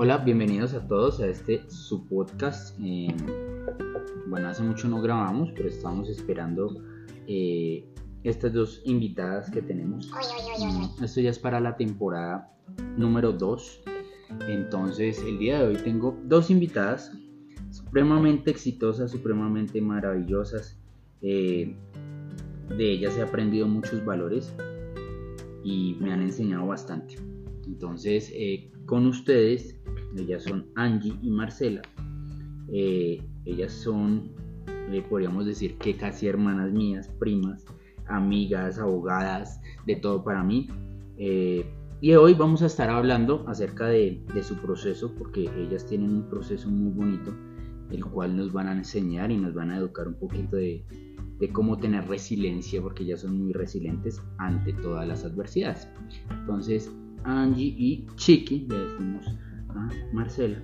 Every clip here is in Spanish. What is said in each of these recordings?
Hola, bienvenidos a todos a este su podcast. Eh, bueno, hace mucho no grabamos, pero estamos esperando eh, estas dos invitadas que tenemos. Mm, Esto ya es para la temporada número 2. Entonces, el día de hoy tengo dos invitadas supremamente exitosas, supremamente maravillosas. Eh, de ellas he aprendido muchos valores y me han enseñado bastante. Entonces, eh, con ustedes, ellas son Angie y Marcela. Eh, ellas son, le podríamos decir que casi hermanas mías, primas, amigas, abogadas, de todo para mí. Eh, y hoy vamos a estar hablando acerca de, de, su proceso, porque ellas tienen un proceso muy bonito, el cual nos van a enseñar y nos van a educar un poquito de, de cómo tener resiliencia, porque ellas son muy resilientes ante todas las adversidades. Entonces, Angie y Chiqui, le decimos a Marcela,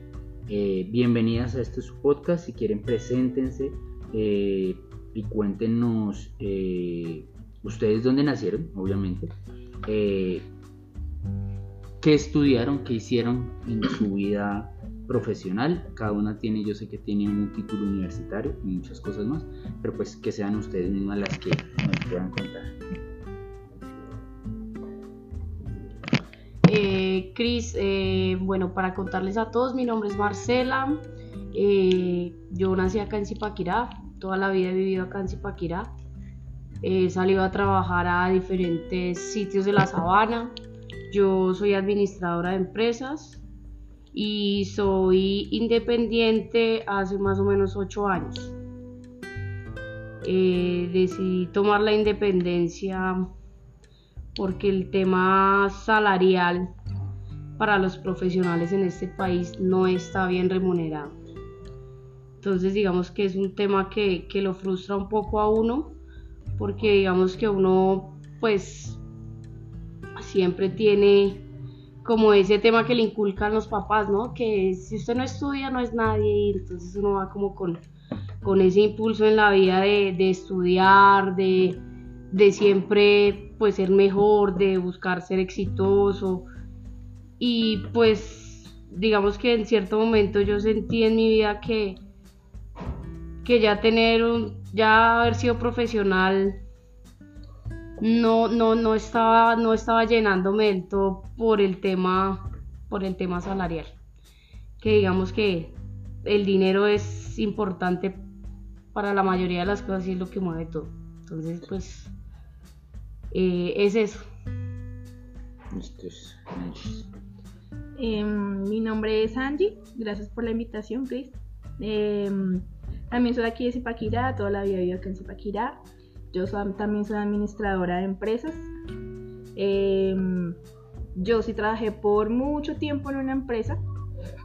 eh, bienvenidas a este su podcast. Si quieren, preséntense eh, y cuéntenos eh, ustedes dónde nacieron, obviamente. Qué estudiaron, qué hicieron en su vida profesional. Cada una tiene, yo sé que tiene un título universitario y muchas cosas más, pero pues que sean ustedes mismas las que nos puedan contar. Cris, eh, bueno, para contarles a todos, mi nombre es Marcela. Eh, yo nací acá en Zipaquirá, toda la vida he vivido acá en Zipaquirá. He salido a trabajar a diferentes sitios de la sabana. Yo soy administradora de empresas y soy independiente hace más o menos ocho años. Eh, decidí tomar la independencia porque el tema salarial para los profesionales en este país no está bien remunerado. Entonces digamos que es un tema que, que lo frustra un poco a uno porque digamos que uno pues siempre tiene como ese tema que le inculcan los papás, ¿no? Que si usted no estudia no es nadie y entonces uno va como con, con ese impulso en la vida de, de estudiar, de, de, siempre pues ser mejor, de buscar ser exitoso y pues digamos que en cierto momento yo sentí en mi vida que, que ya tener un, ya haber sido profesional no, no, no, estaba, no estaba llenándome del todo por el tema, por el tema salarial. Que digamos que el dinero es importante para la mayoría de las cosas y es lo que mueve todo. Entonces, pues, eh, es eso. Eh, mi nombre es Angie, gracias por la invitación, Chris. Eh, también soy aquí de Zipaquirá, toda la vida vivido aquí en Zipaquirá. Yo también soy administradora de empresas. Eh, yo sí trabajé por mucho tiempo en una empresa,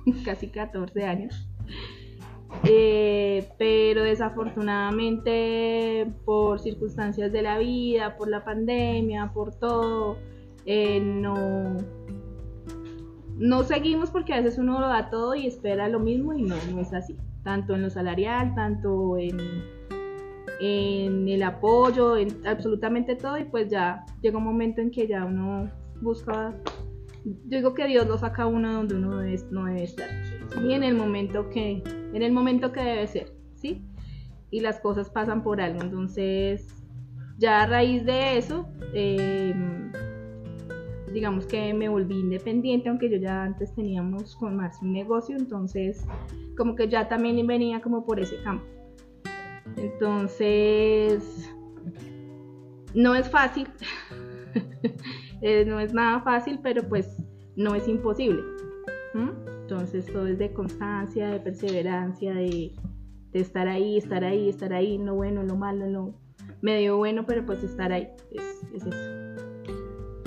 casi 14 años. Eh, pero desafortunadamente por circunstancias de la vida, por la pandemia, por todo, eh, no, no seguimos porque a veces uno lo da todo y espera lo mismo y no, no es así. Tanto en lo salarial, tanto en, en el apoyo, en absolutamente todo y pues ya llega un momento en que ya uno busca, yo digo que Dios lo saca a uno donde uno no debe estar y en el momento que, en el momento que debe ser, ¿sí? Y las cosas pasan por algo, entonces ya a raíz de eso, eh, digamos que me volví independiente, aunque yo ya antes teníamos con Marcio un negocio, entonces como que ya también venía como por ese campo. Entonces, no es fácil, no es nada fácil, pero pues no es imposible. Entonces todo es de constancia, de perseverancia, de, estar ahí, estar ahí, estar ahí, lo bueno, lo malo, lo medio bueno, pero pues estar ahí, es eso.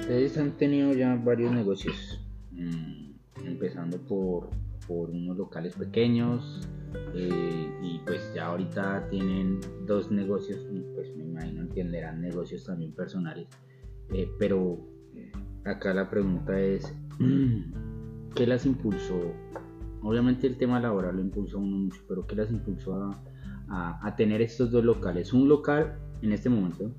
Ustedes han tenido ya varios negocios, mmm, empezando por, por unos locales pequeños, eh, y pues ya ahorita tienen dos negocios, pues me imagino entenderán negocios también personales, eh, pero acá la pregunta es, ¿qué las impulsó? Obviamente el tema laboral lo impulsó uno mucho, pero ¿qué las impulsó a, a, a tener estos dos locales? Un local, en este momento,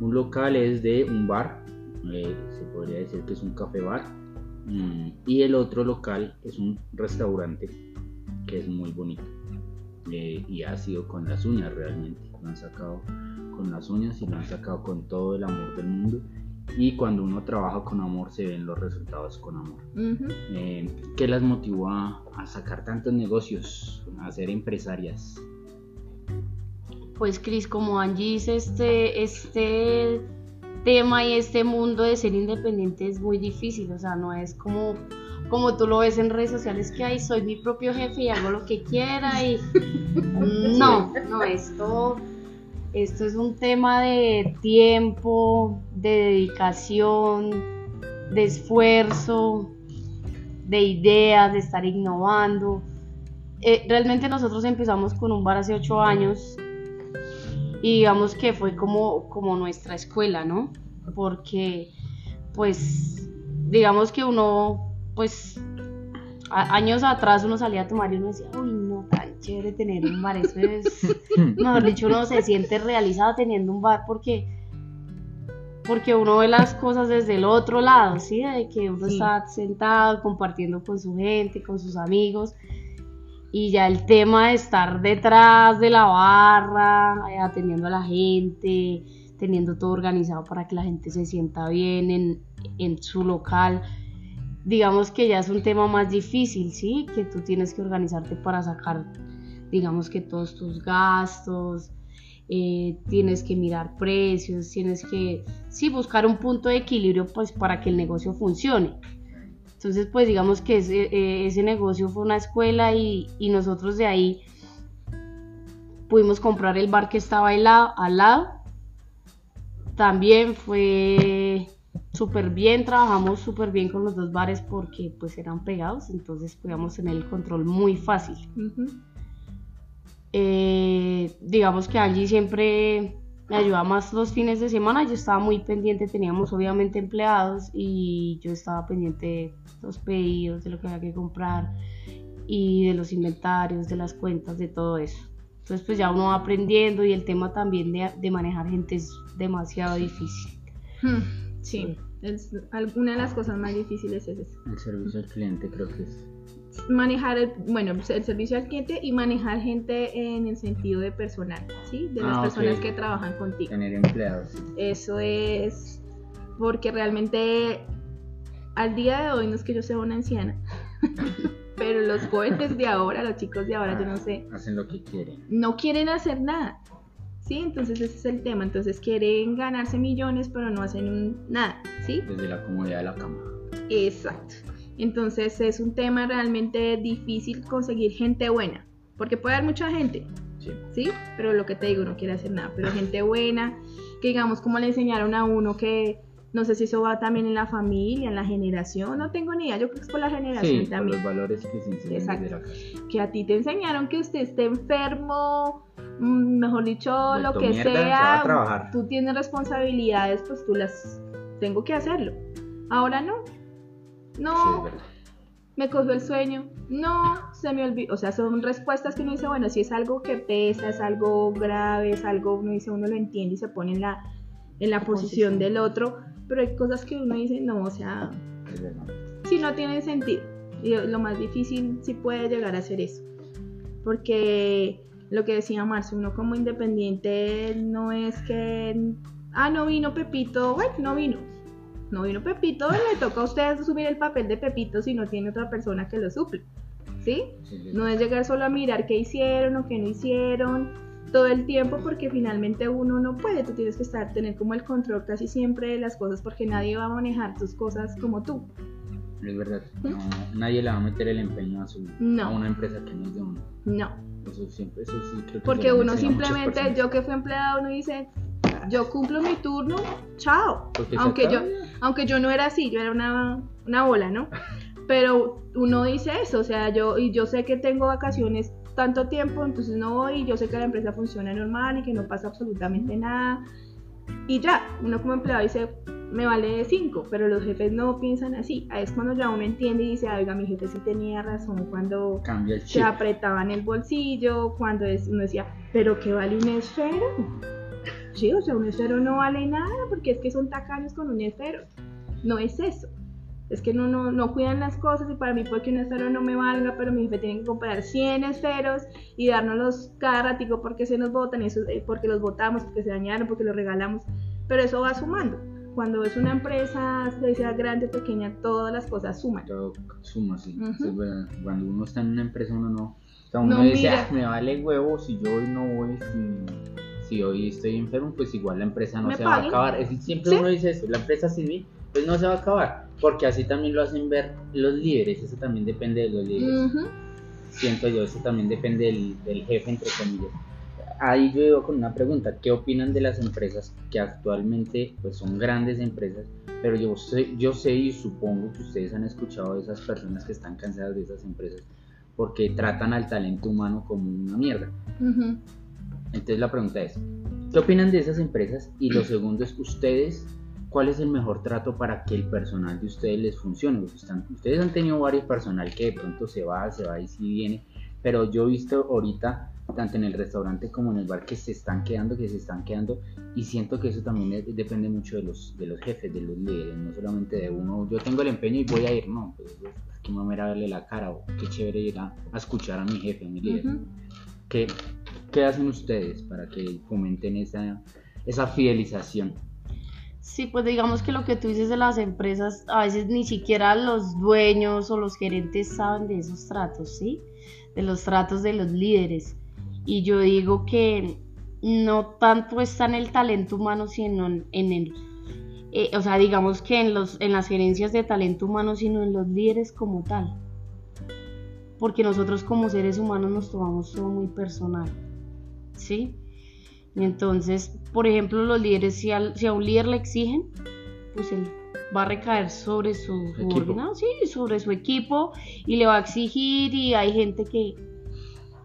un local es de un bar, eh, se podría decir que es un café bar, Mm, y el otro local es un restaurante que es muy bonito. Eh, y ha sido con las uñas realmente. Lo han sacado con las uñas y lo han sacado con todo el amor del mundo. Y cuando uno trabaja con amor se ven los resultados con amor. Eh, ¿Qué las motivó a, a sacar tantos negocios, a ser empresarias? Pues Cris, como Angie dice, este, este tema y este mundo de ser independiente es muy difícil, o sea, no es como, como tú lo ves en redes sociales que hay, soy mi propio jefe y hago lo que quiera y no, no, esto, esto es un tema de tiempo, de dedicación, de esfuerzo, de ideas, de estar innovando. Eh, realmente nosotros empezamos con un bar hace ocho años y digamos que fue como, como nuestra escuela, ¿no? Porque, pues, digamos que uno, pues, a- años atrás uno salía a tomar y uno decía, uy, no, tan chévere tener un bar, eso es, mejor dicho, uno se siente realizado teniendo un bar porque, porque uno ve las cosas desde el otro lado, ¿sí? De que uno Sí. está sentado compartiendo con su gente, con sus amigos y ya el tema de estar detrás de la barra, eh, atendiendo a la gente, teniendo todo organizado para que la gente se sienta bien en, en su local, digamos que ya es un tema más difícil, ¿sí? Que tú tienes que organizarte para sacar, digamos que todos tus gastos, eh, tienes que mirar precios, tienes que, sí, buscar un punto de equilibrio pues para que el negocio funcione. Entonces, pues digamos que ese, eh, ese negocio fue una escuela y, y nosotros de ahí pudimos comprar el bar que estaba al lado. Al lado. También fue súper bien, trabajamos súper bien con los dos bares porque pues eran pegados, entonces podíamos tener el control muy fácil. Eh, digamos que Angie siempre me ayudaba más los fines de semana, yo estaba muy pendiente, teníamos obviamente empleados y yo estaba pendiente de los pedidos, de lo que había que comprar y de los inventarios, de las cuentas, de todo eso. Entonces pues ya uno va aprendiendo y el tema también de, de manejar gente es demasiado difícil. Hmm, Sí, es, alguna de las cosas más difíciles es eso. El servicio al cliente creo que es... Manejar, el, bueno, el servicio al cliente y manejar gente en el sentido de personal, ¿sí? De las Ah, personas que trabajan contigo. Tener empleados. Eso es porque realmente al día de hoy no es que yo sea una anciana, pero los jóvenes de ahora, los chicos de ahora, yo no sé, Hacen lo que quieren. no quieren hacer nada. ¿Sí? Entonces ese es el tema. Entonces quieren ganarse millones, pero no hacen nada. ¿Sí? Desde la comodidad de la cama. Exacto. Entonces es un tema realmente difícil conseguir gente buena. Porque puede haber mucha gente, Sí. ¿sí? Pero lo que te digo, no quiere hacer nada. Pero gente buena, que digamos como le enseñaron a uno que no sé si eso va también en la familia, en la generación, no tengo ni idea, yo creo que es por la generación Sí, por también. los valores que se enseñan Exacto. desde la casa. Que a ti te enseñaron que usted esté enfermo, mm, mejor dicho, Vuelto lo que mierda, se va sea, a trabajar. tú tienes responsabilidades, pues tú las tengo que hacerlo. Ahora no. No, me cogió el sueño, no, se me olvidó, o sea, son respuestas que uno dice, bueno, si es algo que pesa, es algo grave, es algo, uno dice, uno lo entiende y se pone en la, en la posición Posición. del otro, pero hay cosas que uno dice, no, o sea, si no tienen sentido. Y lo más difícil sí puede llegar a ser eso, porque lo que decía Marcio, uno como independiente no es que, ah, no vino Pepito, bueno, no vino. No vino Pepito, le toca a usted asumir el papel de Pepito si no tiene otra persona que lo suple. ¿Sí? No es llegar solo a mirar qué hicieron o qué no hicieron todo el tiempo porque finalmente uno no puede, tú tienes que estar, tener como el control casi siempre de las cosas porque nadie va a manejar tus cosas como tú. Es verdad. No, nadie le va a meter el empeño a, su, No. a una empresa que no es de uno. No, Eso siempre, eso sí creo que porque uno simplemente, yo que fui empleado, uno dice, yo cumplo mi turno, chao. Aunque yo, aunque yo no era así, yo era una, una bola, ¿no? Pero uno dice eso, o sea, yo, y yo sé que tengo vacaciones tanto tiempo, entonces no voy, yo sé que la empresa funciona normal y que no pasa absolutamente nada. Y ya, uno como empleado dice, me vale 5, pero los jefes no piensan así. Es cuando ya uno entiende y dice, "Ah, oiga, mi jefe sí tenía razón cuando se apretaban el bolsillo, cuando es- uno decía, pero ¿qué vale un esfero? Sí, o sea, un esfero no vale nada porque es que son tacaños con un esfero. No es eso. Es que no, no, no cuidan las cosas y para mí puede que un estero no me valga, pero mi jefe tiene que comprar 100 esteros y dárnoslos cada ratico porque se nos botan, eso, eh, porque los botamos, porque se dañaron, porque los regalamos. Pero eso va sumando. Cuando es una empresa, sea grande o pequeña, todas las cosas suman. Todo suma, sí. Ujú. Sí, bueno, Cuando uno está en una empresa, uno no. O sea, uno No dice. "Ah, me vale huevo si yo hoy no voy, si, si hoy estoy enfermo, pues igual la empresa no se va a paguen. acabar. Es, siempre Sí. uno dice eso, la empresa sin mí, pues no se va a acabar. Porque así también lo hacen ver los líderes, eso también depende de los líderes. Ujú. Siento yo, eso también depende del, del jefe, entre comillas. Ahí yo iba con una pregunta, ¿qué opinan de las empresas que actualmente pues son grandes empresas? Pero yo sé, yo sé y supongo que ustedes han escuchado de esas personas que están cansadas de esas empresas porque tratan al talento humano como una mierda. Ujú. Entonces la pregunta es, ¿qué opinan de esas empresas? Y lo segundo es, ¿ustedes cuál es el mejor trato para que el personal de ustedes les funcione? Ustedes han tenido varios personal que de pronto se va, se va y sí viene, pero yo he visto ahorita, tanto en el restaurante como en el bar, que se están quedando, que se están quedando, y siento que eso también es- depende mucho de los, de los jefes, de los líderes, no solamente de uno, yo tengo el empeño y voy a ir, no, pues aquí me voy a verle la cara, o qué chévere ir a, escuchar a mi jefe, a mi líder. ¿Qué, qué hacen ustedes para que fomenten esa, esa fidelización? Sí, pues digamos que lo que tú dices de las empresas, a veces ni siquiera los dueños o los gerentes saben de esos tratos, ¿sí? De los tratos de los líderes. Y yo digo que no tanto está en el talento humano, sino en, en el, eh, o sea, digamos que en, los, en las gerencias de talento humano, sino en los líderes como tal. Porque nosotros como seres humanos nos tomamos todo muy personal, ¿sí? Y Entonces, por ejemplo, los líderes, si, al- si a un líder le exigen, pues él va a recaer sobre su subordinado, sí, sobre su equipo y le va a exigir y hay gente que,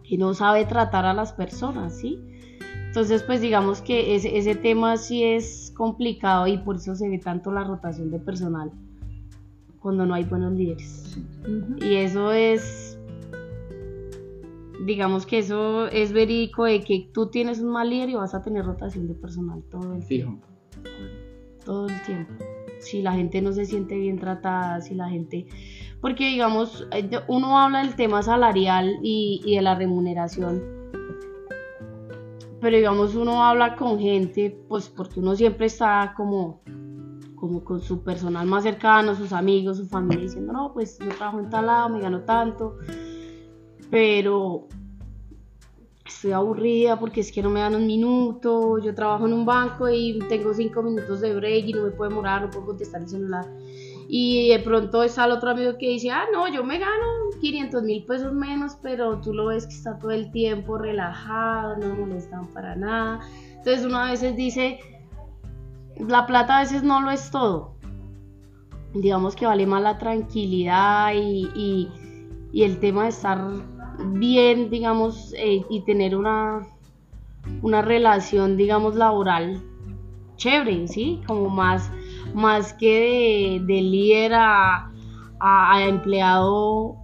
que no sabe tratar a las personas, ¿sí? Entonces, pues digamos que ese, ese tema sí es complicado y por eso se ve tanto la rotación de personal cuando no hay buenos líderes. Ujú. Y eso es, digamos que eso es verídico de que tú tienes un mal líder y vas a tener rotación de personal todo el Fijo. tiempo. Todo el tiempo. Si la gente no se siente bien tratada, si la gente... Porque digamos, eh, uno habla del tema salarial y, y de la remuneración. Pero digamos, uno habla con gente, pues porque uno siempre está como como con su personal más cercano, sus amigos, su familia, diciendo, no, pues yo trabajo en tal lado, me gano tanto, pero estoy aburrida porque es que no me dan un minuto, yo trabajo en un banco y tengo cinco minutos de break y no me puedo demorar, no puedo contestar el celular. Y de pronto está el otro amigo que dice, ah, no, yo me gano 500 mil pesos menos, pero tú lo ves que está todo el tiempo relajado, no molestan para nada. Entonces uno a veces dice, la plata a veces no lo es todo. Digamos que vale más la tranquilidad y- y el tema de estar bien, digamos, eh, y tener una, una relación, digamos, laboral chévere, ¿sí? Como más, más que de, de líder a- a empleado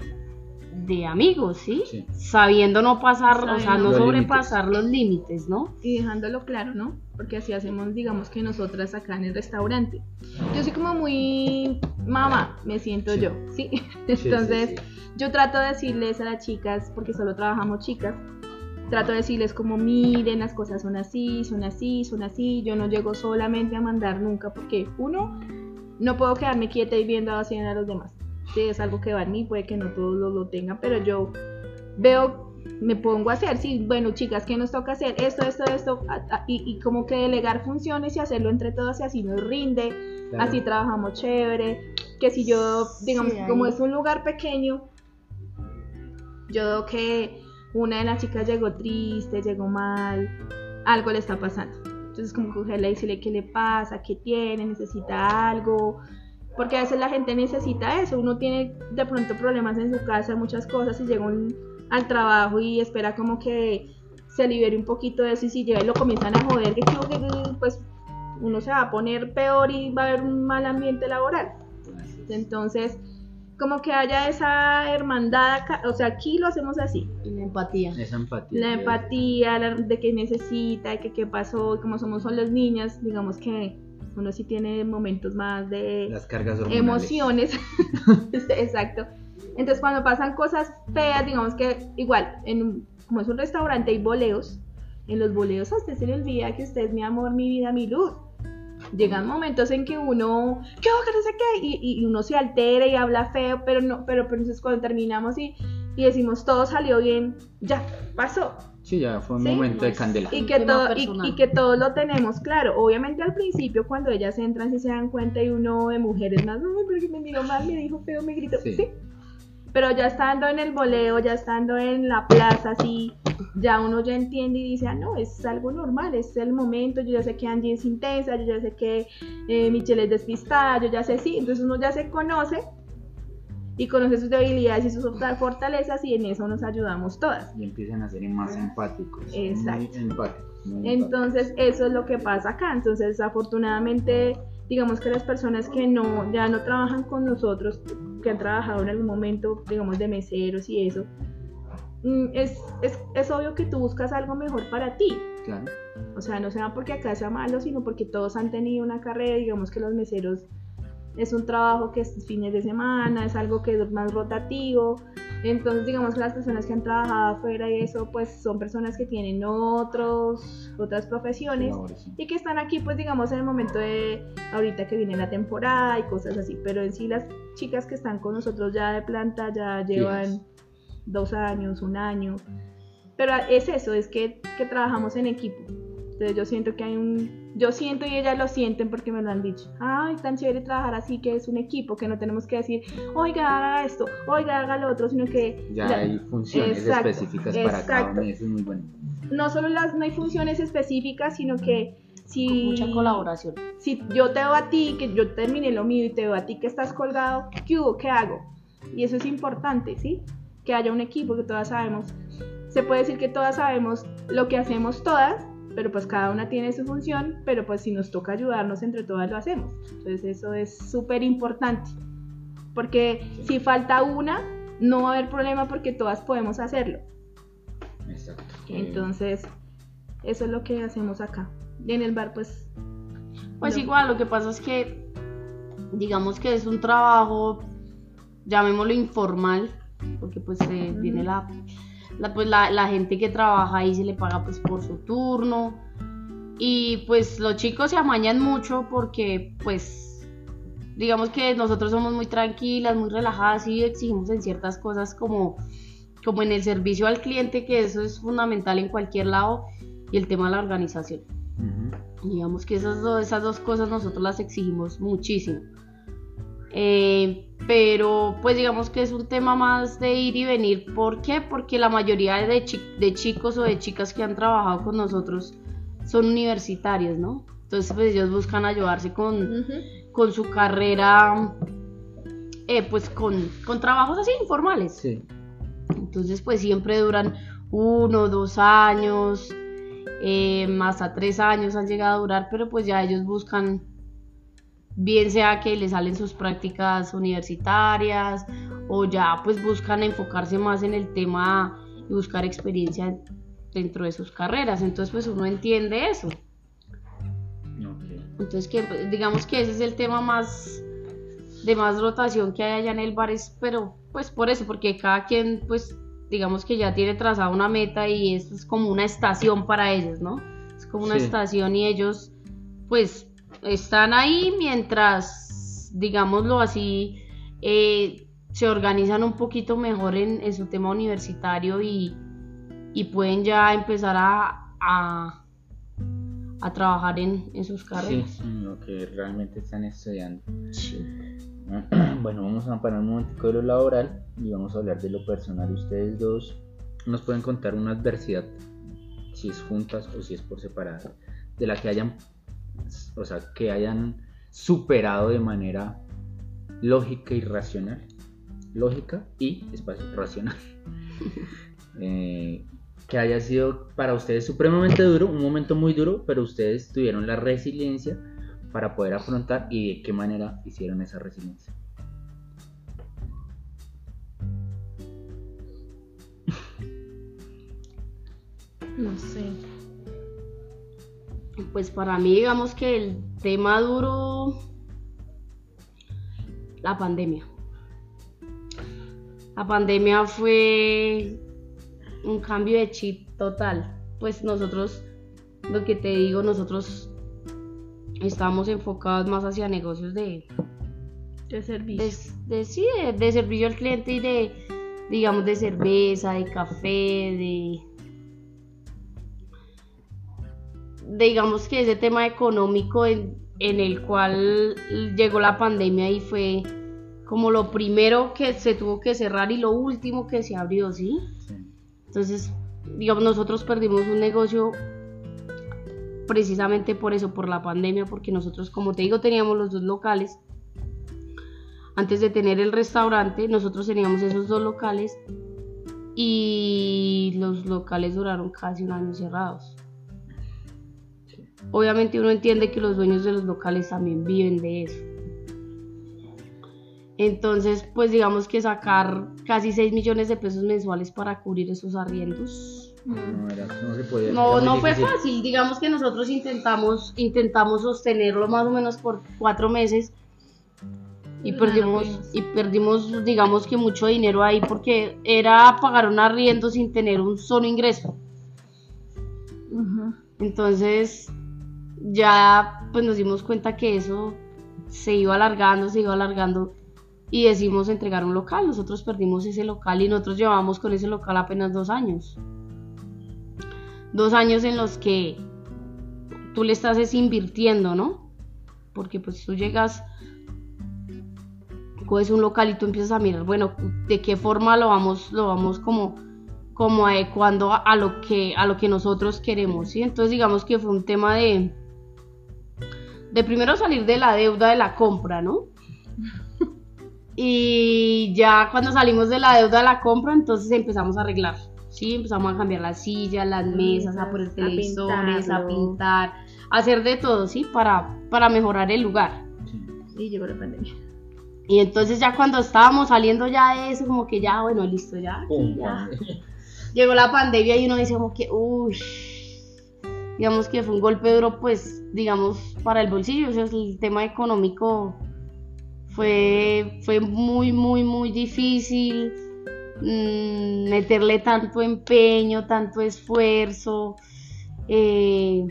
de amigos, ¿sí? Sí. Sabiendo no pasar, o sea, no los sobrepasar los límites, ¿no? y dejándolo claro, ¿no? Porque así hacemos, digamos que nosotras acá en el restaurante. Yo soy como muy mamá, me siento Sí. yo, ¿sí? Entonces, sí. yo trato de decirles a las chicas, porque solo trabajamos chicas, trato de decirles como miren, las cosas son así, son así, son así. Yo no llego solamente a mandar nunca, porque uno, no puedo quedarme quieta y viendo hacer a los demás. Es algo que va en mí, puede que no todos lo, lo tengan, pero yo veo, me pongo a hacer, sí, bueno, chicas, ¿qué nos toca hacer? Esto, esto, esto, a- a- y, y como que delegar funciones y hacerlo entre todos y así nos rinde, Claro. así trabajamos chévere, que si yo, digamos, Sí, como es un lugar pequeño, yo veo que una de las chicas llegó triste, llegó mal, algo le está pasando. Entonces como cogerla y decirle qué le pasa, qué tiene, necesita algo, porque a veces la gente necesita eso, uno tiene de pronto problemas en su casa, muchas cosas y llega un- al trabajo y espera como que se libere un poquito de eso y si llega y lo comienzan a joder, que, que- que- pues uno se va a poner peor y va a haber un mal ambiente laboral. Entonces, como que haya esa hermandad, acá, o sea, aquí lo hacemos así. Y la empatía. Esa empatía. La empatía, la- de qué necesita, de que qué pasó, y como somos solo las niñas, digamos que Uno sí tiene momentos más de Las cargas hormonales. emociones. Exacto. Entonces cuando pasan cosas feas, digamos que igual, en, como es un restaurante hay boleos, en los boleos a usted se le olvida que usted es mi amor, mi vida, mi luz. Llegan momentos en que uno, ¿qué que no sé qué? Y, y uno se altera y habla feo, pero no, pero, pero entonces cuando terminamos y, y decimos todo salió bien, ya, pasó. Sí, ya fue un Sí, momento de candela. Y que, todo, y, que todos lo tenemos claro. Obviamente al principio cuando ellas entran sí se dan cuenta y uno de mujeres más, no, pero que me miró mal, me dijo feo, me gritó. Sí. Sí. Pero ya estando en el boleo, ya estando en la plaza, así, ya uno ya entiende y dice, ah, no, es algo normal, es el momento, yo ya sé que Angie es intensa, yo ya sé que eh, Michelle es despistada, yo ya sé, sí, entonces uno ya se conoce y conoce sus debilidades y sus fortalezas y en eso nos ayudamos todas. Y empiezan a ser más empáticos. Exacto. Muy empáticos. muy empáticos. Entonces, eso es lo que pasa acá. Entonces, afortunadamente, digamos que las personas que no, ya no trabajan con nosotros, que han trabajado en algún momento, digamos, de meseros y eso, mm, es, es, es obvio que tú buscas algo mejor para ti. Claro. O sea, no sea porque acá sea malo, sino porque todos han tenido una carrera, digamos que los meseros es un trabajo que es fines de semana, es algo que es más rotativo. Entonces, digamos que las personas que han trabajado afuera y eso, pues son personas que tienen otros, otras profesiones sí. y que están aquí, pues digamos, en el momento de ahorita que viene la temporada y cosas así. Pero en sí, las chicas que están con nosotros ya de planta ya llevan dos años, un año. Pero es eso, es que, que trabajamos en equipo. Entonces yo siento que hay un... Yo siento y ellas lo sienten porque me lo han dicho. Ay, tan chévere trabajar así, que es un equipo, que no tenemos que decir, oiga, haga esto, oiga, haga lo otro, sino que... Ya la- hay funciones Exacto, específicas para cada exacto. uno y eso es muy bueno. No solo las, no hay funciones específicas, sino que si... Con mucha colaboración. si yo te veo a ti, que yo terminé lo mío y te veo a ti que estás colgado, ¿qué hubo? ¿Qué hago? Y eso es importante, ¿sí? Que haya un equipo, que todas sabemos. Se puede decir que todas sabemos lo que hacemos todas, pero pues cada una tiene su función, pero pues si nos toca ayudarnos entre todas lo hacemos. Entonces eso es súper importante. Porque si falta una, no va a haber problema porque todas podemos hacerlo. Exacto. Entonces, eso es lo que hacemos acá. Y en el bar, pues... Pues igual, lo que pasa es que, digamos que es un trabajo, llamémoslo informal, porque pues eh, viene la, la, pues, la, la gente que trabaja ahí se le paga pues por su turno. Y pues los chicos se amañan mucho porque pues digamos que nosotros somos muy tranquilas, muy relajadas y exigimos en ciertas cosas como, como en el servicio al cliente, que eso es fundamental en cualquier lado, y el tema de la organización. Digamos que esas dos, esas dos cosas nosotros las exigimos muchísimo. Eh, pero pues digamos que es un tema más de ir y venir. ¿Por qué? Porque la mayoría de, chi- de chicos o de chicas que han trabajado con nosotros son universitarios, ¿no? Entonces pues ellos buscan ayudarse con, con su carrera, eh, pues con, con trabajos así informales. Sí. Entonces, pues siempre duran uno, dos años, eh, hasta tres años han llegado a durar, pero pues ya ellos buscan, bien sea que les salen sus prácticas universitarias o ya pues buscan enfocarse más en el tema y buscar experiencia dentro de sus carreras. Entonces, pues uno entiende eso. Ok. Entonces, que pues, digamos que ese es el tema más de más rotación que hay allá en el bar, es, pero pues por eso, porque cada quien, pues digamos que ya tiene trazada una meta y esto es como una estación para ellos, ¿no? Es como una Sí. estación y ellos, pues, están ahí mientras, digámoslo así, eh, se organizan un poquito mejor en, en su tema universitario y, y pueden ya empezar a, a, a trabajar en, en sus Sí, carreras. en lo que realmente están estudiando. Bueno, vamos a parar un momentico de lo laboral y vamos a hablar de lo personal. Ustedes dos nos pueden contar una adversidad, si es juntas o si es por separado, de la que hayan, o sea, que hayan superado de manera lógica y racional. Lógica y espacio racional. Eh, que haya sido para ustedes supremamente duro, un momento muy duro, pero ustedes tuvieron la resiliencia para poder afrontar y de qué manera hicieron esa resiliencia. No sé. Pues para mí, digamos que el, tema duro, la pandemia. La pandemia fue un cambio de chip total. Pues nosotros, lo que te digo, nosotros estamos enfocados más hacia negocios de, De servicio. de, de- sí, de, de servicio al cliente y de, digamos, de cerveza, de café, de, digamos que ese tema económico en, en el cual llegó la pandemia y fue como lo primero que se tuvo que cerrar y lo último que se abrió, ¿sí? Sí. Entonces, digamos, nosotros perdimos un negocio precisamente por eso, por la pandemia, porque nosotros, como te digo, teníamos los dos locales. Antes de tener el restaurante, nosotros teníamos esos dos locales y los locales duraron casi un año cerrados. Obviamente uno entiende que los dueños de los locales también viven de eso. Entonces, pues digamos que sacar casi 6 millones de pesos mensuales para cubrir esos arriendos. No, era- no se podía. No, era muy no fue fácil. Digamos que nosotros intentamos, intentamos sostenerlo más o menos por cuatro meses y perdimos, pudimos. y perdimos, digamos que mucho dinero ahí porque era pagar un arriendo sin tener un solo ingreso. Entonces, ya pues nos dimos cuenta que eso se iba alargando, se iba alargando y decidimos entregar un local. Nosotros perdimos ese local y nosotros llevamos con ese local apenas dos años. Dos años en los que tú le estás es invirtiendo, ¿no? Porque pues tú llegas, coges un local y tú empiezas a mirar, bueno, de qué forma lo vamos, lo vamos como como adecuando a, lo que a lo que nosotros queremos, ¿sí? Entonces digamos que fue un tema de de primero salir de la deuda de la compra, ¿no? Y ya cuando salimos de la deuda de la compra, entonces empezamos a arreglar, ¿sí? Empezamos a cambiar las sillas, las mesas, a poner televisores, a pintar, a hacer de todo, ¿sí? Para, para mejorar el lugar. Sí. Y llegó la pandemia. Y entonces ya cuando estábamos saliendo ya de eso, como que ya, bueno, listo, ya, aquí llegó la pandemia y uno dice como que, uy, digamos que fue un golpe duro, pues, digamos, para el bolsillo, o sea, el tema económico fue, fue muy, muy, muy difícil mm, meterle tanto empeño, tanto esfuerzo eh,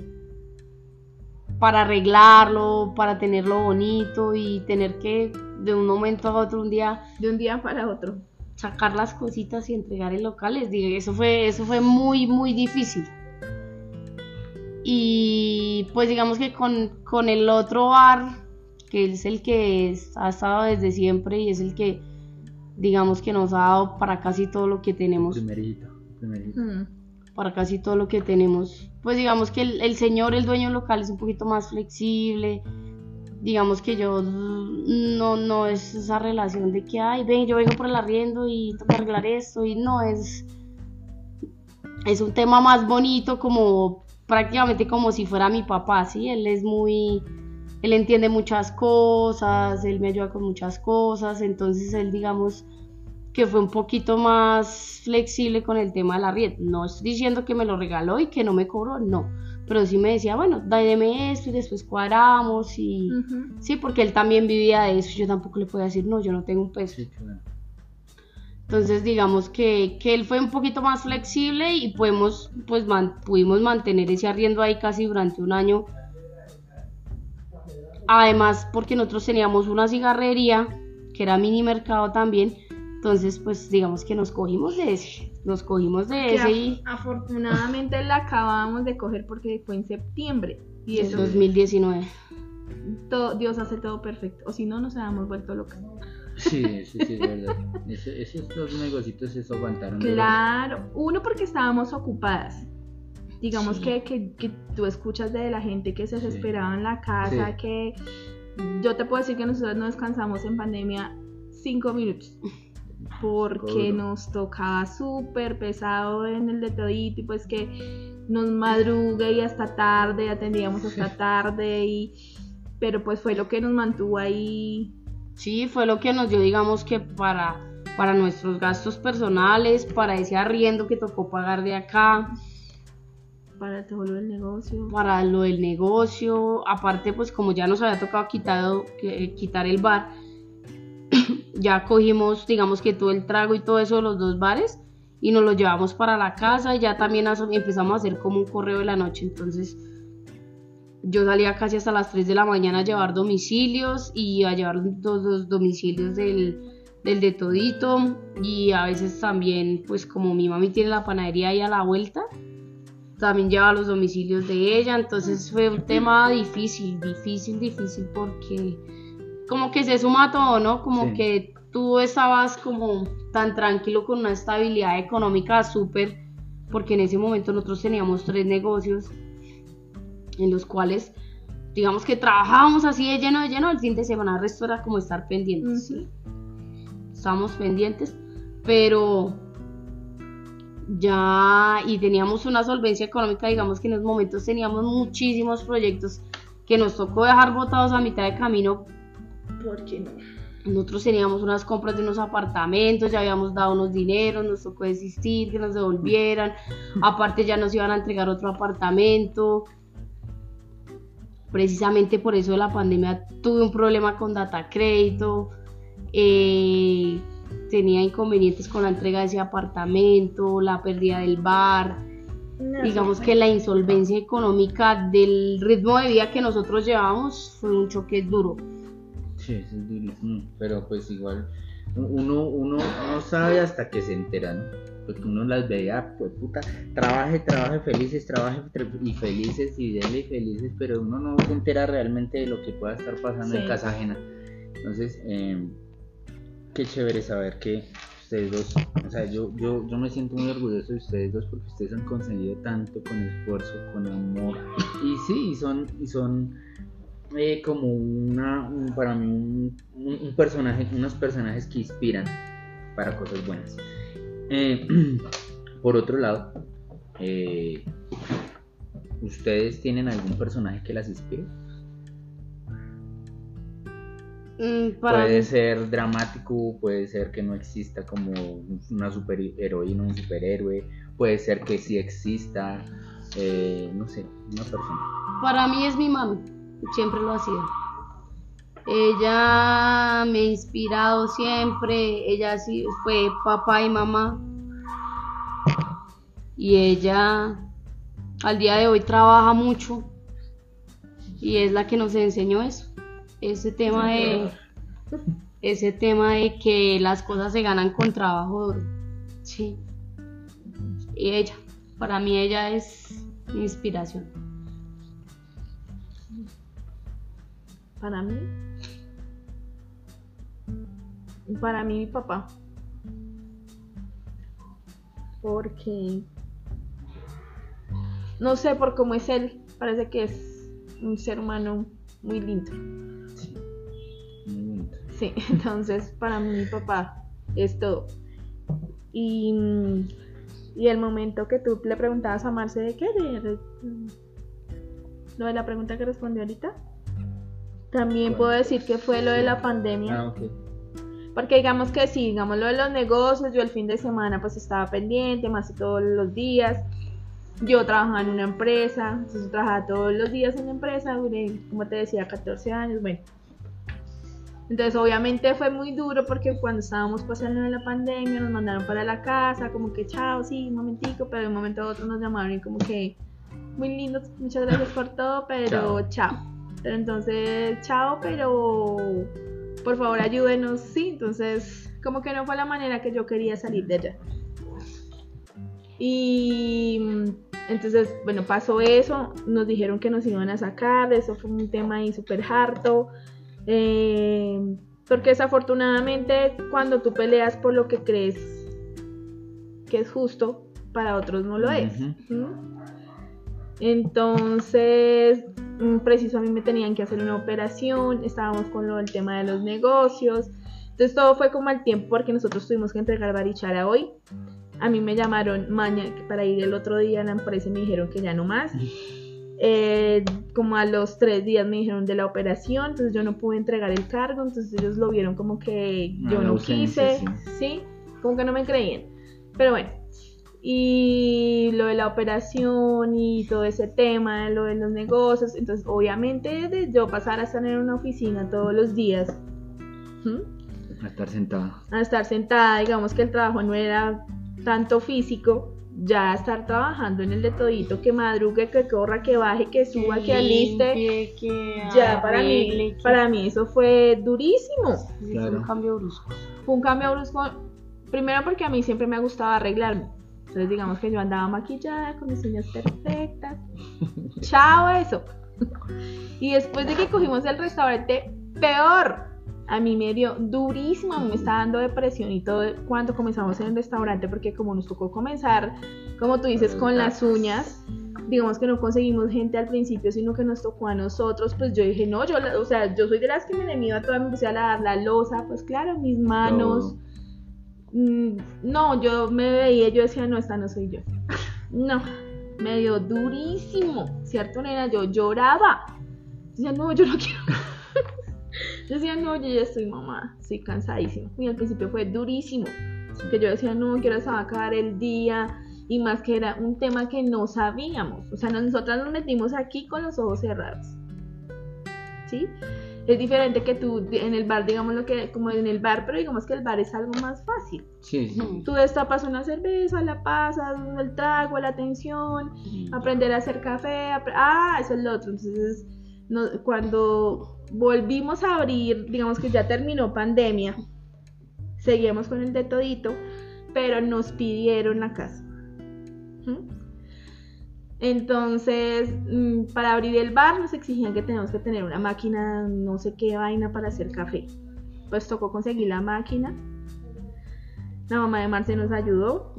para arreglarlo, para tenerlo bonito y tener que de un momento a otro un día De un día para otro. sacar las cositas y entregar en locales. Eso fue, eso fue muy, muy difícil. Y pues digamos que con, con el otro bar, que es el que es- ha estado desde siempre y es el que digamos que nos ha dado para casi todo lo que tenemos, Primerito, primerito. Mm. para casi todo lo que tenemos. Pues digamos que el, el señor, el dueño local es un poquito más flexible. Digamos que yo no, no es esa relación de que, ay, ven, yo vengo por el arriendo y tengo que arreglar esto. Y no, es, es un tema más bonito, como prácticamente como si fuera mi papá, ¿sí? Él es muy, él entiende muchas cosas, él me ayuda con muchas cosas, entonces él, digamos, que fue un poquito más flexible con el tema del arriendo. No estoy diciendo que me lo regaló y que no me cobró, no. Pero sí me decía, bueno, dame esto y después cuadramos y... Sí, porque él también vivía de eso. Yo tampoco le podía decir, no, yo no tengo un peso. Sí, claro. Entonces, digamos que, que él fue un poquito más flexible y podemos, pues, man- pudimos mantener ese arriendo ahí casi durante un año. Además, porque nosotros teníamos una cigarrería, que era mini mercado también. Entonces, pues, digamos que nos cogimos de ese. Nos cogimos de Que ese y... af- afortunadamente la acabamos de coger porque fue en septiembre. Y eso, 2019. todo, Dios hace todo perfecto. O si no, nos habíamos vuelto locas. Sí, sí, sí, es verdad. Esos dos negocios eso aguantaron. Claro, uno porque estábamos ocupadas. Digamos Sí. que, que, que tú escuchas de la gente que se Sí. desesperaba en la casa, Sí. que yo te puedo decir que nosotros no descansamos en pandemia cinco minutos. Porque nos tocaba súper pesado en el de todito y pues que nos madrugue y hasta tarde, atendíamos hasta tarde y pero pues fue lo que nos mantuvo ahí Sí, fue lo que nos dio, digamos que para, para nuestros gastos personales, para ese arriendo que tocó pagar de acá. Para todo lo del negocio. para lo del negocio. Aparte, pues como ya nos había tocado quitado, que- quitar el bar, ya cogimos, digamos que todo el trago y todo eso de los dos bares y nos lo llevamos para la casa y ya también empezamos a hacer como un correo de la noche. Entonces, yo salía casi hasta las 3 de la mañana a llevar domicilios y a llevar los, los domicilios del, del de todito y a veces también, pues como mi mami tiene la panadería ahí a la vuelta, también lleva los domicilios de ella, entonces fue un tema difícil, difícil, difícil porque como que se suma todo, ¿no? Como Sí. que tú estabas como tan tranquilo con una estabilidad económica súper, porque en ese momento nosotros teníamos tres negocios en los cuales digamos que trabajábamos así de lleno de lleno, el fin de semana el resto era como estar pendientes, Ujú. ¿sí? Estábamos pendientes, pero ya y teníamos una solvencia económica, digamos que en esos momentos teníamos muchísimos proyectos que nos tocó dejar botados a mitad de camino. ¿Por qué no? Nosotros teníamos unas compras de unos apartamentos, ya habíamos dado unos dineros, nos tocó desistir, que nos devolvieran. Aparte ya nos iban a entregar otro apartamento. Precisamente por eso de la pandemia tuve un problema con data crédito. eh, tenía inconvenientes con la entrega de ese apartamento, la pérdida del bar, No, digamos que la insolvencia económica del ritmo de vida que nosotros llevamos fue un choque duro. Sí, eso es durísimo. Pero pues igual, uno, uno no sabe hasta que se entera, ¿no? Porque uno las veía, pues puta, trabaje, trabaje felices, trabaje y felices y dele y felices, pero uno no se entera realmente de lo que pueda estar pasando en casa ajena. Entonces, eh, qué chévere saber que ustedes dos, o sea, yo, yo, yo me siento muy orgulloso de ustedes dos porque ustedes han conseguido tanto con esfuerzo, con amor. Y sí, y son, y son eh, como una, un- para mí un, un- un personaje, unos personajes que inspiran para cosas buenas. Eh, por otro lado, eh, ¿ustedes tienen algún personaje que las inspire? Mm, para puede mí- ser dramático, puede ser que no exista como una superheroína, un superhéroe, puede ser que sí exista, eh, no sé, una persona. Para mí es mi mami, siempre lo ha sido. Ella me ha inspirado siempre, ella fue papá y mamá. Y ella al día de hoy trabaja mucho y es la que nos enseñó eso. Ese tema de ese tema de que las cosas se ganan con trabajo duro. Sí. Y ella, para mí ella es inspiración. Para mí. Para mí, mi papá. Porque. No sé por cómo es él. Parece que es un ser humano muy lindo. Sí, muy bonito. Sí, entonces para mí mi papá es todo. Y, y el momento que tú le preguntabas a Marce de qué, de, lo de la pregunta que respondió ahorita, también puedo decir que fue lo de la pandemia. Ah. Porque digamos que sí, digamos lo de los negocios, yo el fin de semana pues estaba pendiente, más que todos los días. Yo trabajaba en una empresa, entonces yo trabajaba todos los días en la empresa, duré, como te decía, 14 años, bueno. Entonces obviamente fue muy duro porque cuando estábamos pasando en la pandemia nos mandaron para la casa, como que chao, sí, un momentico, pero de un momento a otro nos llamaron y como que muy lindo, muchas gracias por todo, pero Chao. chao. Pero entonces, chao, pero por favor ayúdenos, sí, entonces como que no fue la manera que yo quería salir de allá. Y mm, entonces, bueno, pasó eso, nos dijeron que nos iban a sacar, eso fue un tema ahí súper harto, eh, porque desafortunadamente cuando tú peleas por lo que crees que es justo, para otros no lo es. ¿Mm? Entonces, preciso a mí me tenían que hacer una operación, estábamos con lo del tema de los negocios. Entonces todo fue como al tiempo porque nosotros tuvimos que entregar Barichara hoy. A mí me llamaron mañana para ir el otro día a la empresa y me dijeron que ya no más. Eh, como a los tres días me dijeron de la operación, entonces yo no pude entregar el cargo, entonces ellos lo vieron como que yo no quise, sí, como que no me creían. Pero bueno, y lo de la operación y todo ese tema, lo de los negocios. Entonces, obviamente, de yo pasar a estar en una oficina todos los días, ¿hmm? A estar sentada. a estar sentada, digamos que el trabajo no era tanto físico, ya estar trabajando en el de todito, que madrugue, que corra, que baje, que suba, que aliste. limpie, que Ya, para mí, que- para mí eso fue durísimo. Sí, fue Claro. un cambio brusco. Fue un cambio brusco, primero porque a mí siempre me ha gustado arreglarme. Entonces digamos que yo andaba maquillada con mis uñas perfectas. Chao eso. Y después de que cogimos el restaurante, peor. A mí me dio durísimo, a mí me estaba dando depresión y todo cuando comenzamos en el restaurante, porque como nos tocó comenzar, como tú dices, con las uñas, digamos que no conseguimos gente al principio, sino que nos tocó a nosotros, pues yo dije, no, yo, la- o sea, yo soy de las que me le mido a toda, me empecé a lavar la losa, pues claro, mis manos. Mm, no, yo me veía, yo decía, no, esta no soy yo. No, me dio durísimo, ¿cierto, nena? Yo lloraba. Decía, no, yo no quiero. Yo decía, no, yo ya estoy mamá, estoy cansadísima. Y al principio fue durísimo, que yo decía, no, quiero se va a acabar el día. Y más que era un tema que no sabíamos. O sea, nosotras nos metimos aquí con los ojos cerrados. ¿Sí? Es diferente que tú en el bar, digamos lo que, como en el bar, pero digamos que el bar es algo más fácil. Sí, sí. Tú destapas una cerveza, la pasas, el trago, la atención, sí. aprender a hacer café, ah, eso es lo otro. Entonces, no- cuando volvimos a abrir, digamos que ya terminó pandemia, seguíamos con el de todito, pero nos pidieron la casa. ¿Mm? Entonces, mm, para abrir el bar nos exigían que teníamos que tener una máquina, no sé qué vaina para hacer café. Pues tocó conseguir la máquina. La mamá de Marce nos ayudó.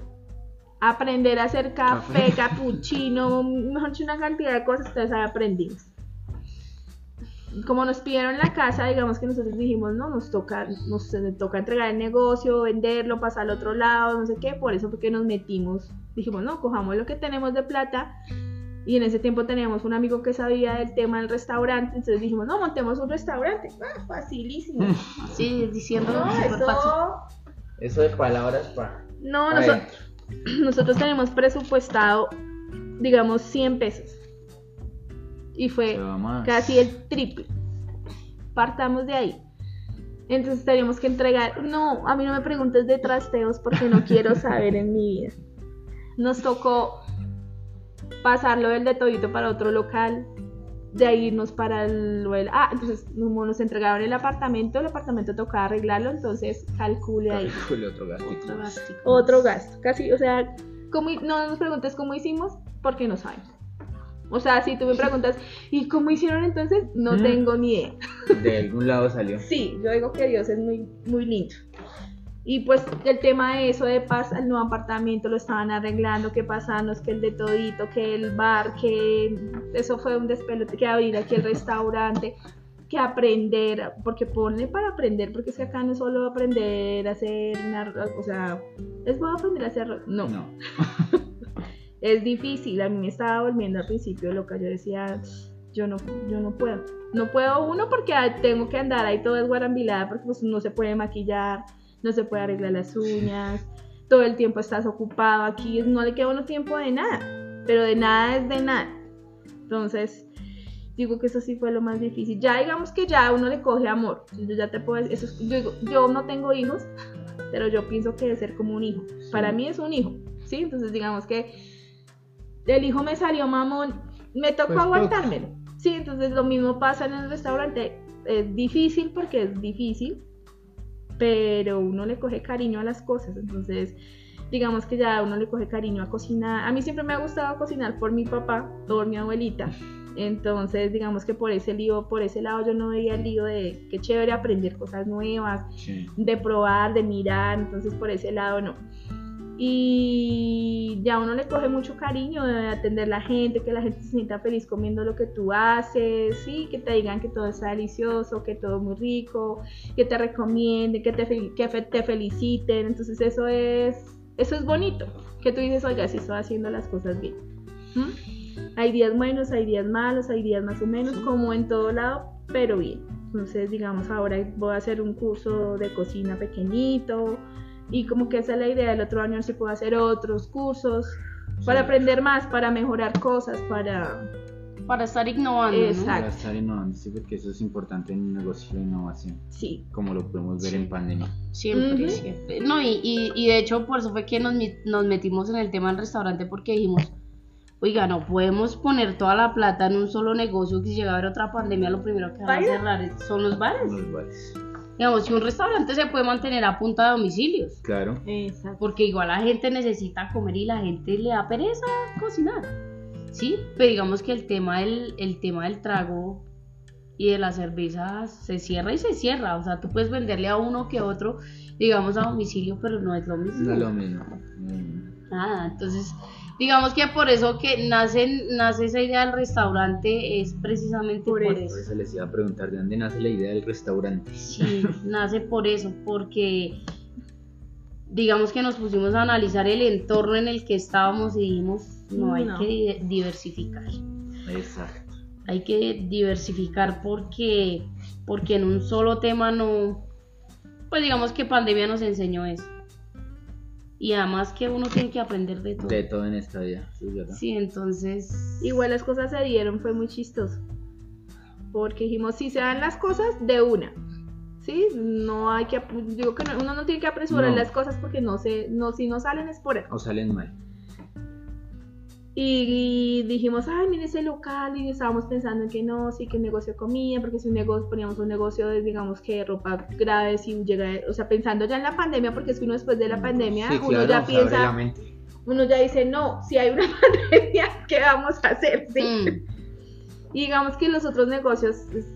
Aprender a hacer café, Café. cappuccino, mejor dicho, una cantidad de cosas, entonces ahí aprendimos. Como nos pidieron la casa, digamos que nosotros dijimos, no, nos toca, nos eh, toca entregar el negocio, venderlo, pasar al otro lado, no sé qué, por eso fue que nos metimos. Dijimos, no, cojamos lo que tenemos de plata. Y en ese tiempo teníamos un amigo que sabía del tema del restaurante, entonces dijimos, no, montemos un restaurante. Ah, facilísimo. Sí, diciéndolo No, fácil. eso... Eso de palabras para. No, noso- nosotros tenemos presupuestado, digamos, 100 pesos. Y fue casi el triple. Partamos de ahí. Entonces teníamos que entregar. No, a mí no me preguntes de trasteos porque no quiero saber en mi vida. Nos tocó pasarlo del de todito para otro local. De ahí irnos para el, lo del- Ah, entonces como nos entregaron el apartamento, el apartamento tocaba arreglarlo, entonces calcule ahí. Calcule otro gasto. Otro gasto. Otro gasto. Casi, o sea, ¿cómo hi- no nos preguntes cómo hicimos porque no saben. O sea, si tú me preguntas, ¿y cómo hicieron entonces? No Mm. tengo ni idea. De algún lado salió. Sí, yo digo que Dios es muy, muy lindo. Y pues el tema de eso de paz, el nuevo apartamento lo estaban arreglando, que pasanos, que el de todito, que el bar, que eso fue un despelote, que abrir aquí el restaurante, que aprender, porque ponle para aprender, porque es que acá no es solo aprender a hacer una, o sea, es bueno aprender a hacer, no, No. es difícil, a mí me estaba volviendo al principio loca, yo decía, yo no, yo no puedo, no puedo uno porque tengo que andar ahí todo desguarambilada porque pues no se puede maquillar, no se puede arreglar las uñas, todo el tiempo estás ocupado aquí, no le queda uno tiempo de nada, pero de nada es de nada, entonces digo que eso sí fue lo más difícil, ya digamos que ya uno le coge amor, yo ya te puedo decir, eso es- yo, digo, yo no tengo hijos, pero yo pienso que debe ser como un hijo, para mí es un hijo, ¿sí? Entonces digamos que el hijo me salió mamón, me tocó Pues, aguantármelo. Sí, entonces lo mismo pasa en el restaurante. Es difícil porque es difícil, pero uno le coge cariño a las cosas. Entonces, digamos que ya uno le coge cariño a cocinar. A mí siempre me ha gustado cocinar por mi papá, por mi abuelita. Entonces, digamos que por ese lío, por ese lado yo no veía el lío de qué chévere aprender cosas nuevas, Sí. de probar, de mirar, entonces por ese lado no. Y ya uno le coge mucho cariño de atender a la gente, que la gente se sienta feliz comiendo lo que tú haces, sí, que te digan que todo está delicioso, que todo muy rico, que te recomienden, que te, que te feliciten, entonces eso es, eso es bonito, que tú dices, oiga, sí estoy haciendo las cosas bien. ¿Mm? Hay días buenos, hay días malos, hay días más o menos, como en todo lado, pero bien. Entonces, digamos, ahora voy a hacer un curso de cocina pequeñito, Y como que esa es la idea, el otro año se puede hacer otros cursos para aprender más, para mejorar cosas, para... Para estar innovando. ¿no? Exacto. Para estar innovando, sí, porque eso es importante en un negocio de innovación, Sí. como lo podemos ver Sí. en pandemia. Siempre, Ujú. siempre. No, y, y, y de hecho por eso fue que nos, nos metimos en el tema del restaurante porque dijimos, oiga, no podemos poner toda la plata en un solo negocio que si llega a haber otra pandemia, lo primero que van a cerrar son los bares. Los bares. Digamos, si un restaurante se puede mantener a punta de domicilios, Claro. Exacto. porque igual la gente necesita comer y la gente le da pereza cocinar. Sí, pero digamos que el tema del, el tema del trago y de las cervezas se cierra y se cierra. O sea, tú puedes venderle a uno que a otro, digamos, a domicilio, pero no es lo mismo. No es lo mismo. Mm. Nada, entonces, digamos que por eso que nace, nace esa idea del restaurante es precisamente por, Por eso. Por eso les iba a preguntar de dónde nace la idea del restaurante. Sí, nace por eso, porque digamos que nos pusimos a analizar el entorno en el que estábamos y dijimos, no, hay No. que di- diversificar. Exacto. Hay que diversificar porque, porque en un solo tema no, pues digamos que pandemia nos enseñó eso. Y además que uno tiene que aprender de todo. De todo en esta vida. Sí, ¿verdad? Sí, entonces... Igual las cosas se dieron, fue muy chistoso. Porque dijimos, si se dan las cosas, de una. ¿Sí? No hay que, digo que no- uno no tiene que apresurar No. las cosas porque no se, no, si no salen es por eso. O salen mal. Y, dijimos, ay, mire ese local, y estábamos pensando en que no, sí, que un negocio de comida, porque si un negocio, poníamos un negocio de, digamos, que ropa grave, si llega, o sea, pensando ya en la pandemia, porque es que uno después de la pandemia, Sí, uno claro, ya piensa, uno ya dice, no, si hay una pandemia, ¿qué vamos a hacer? ¿Sí? mm, Y digamos que los otros negocios es,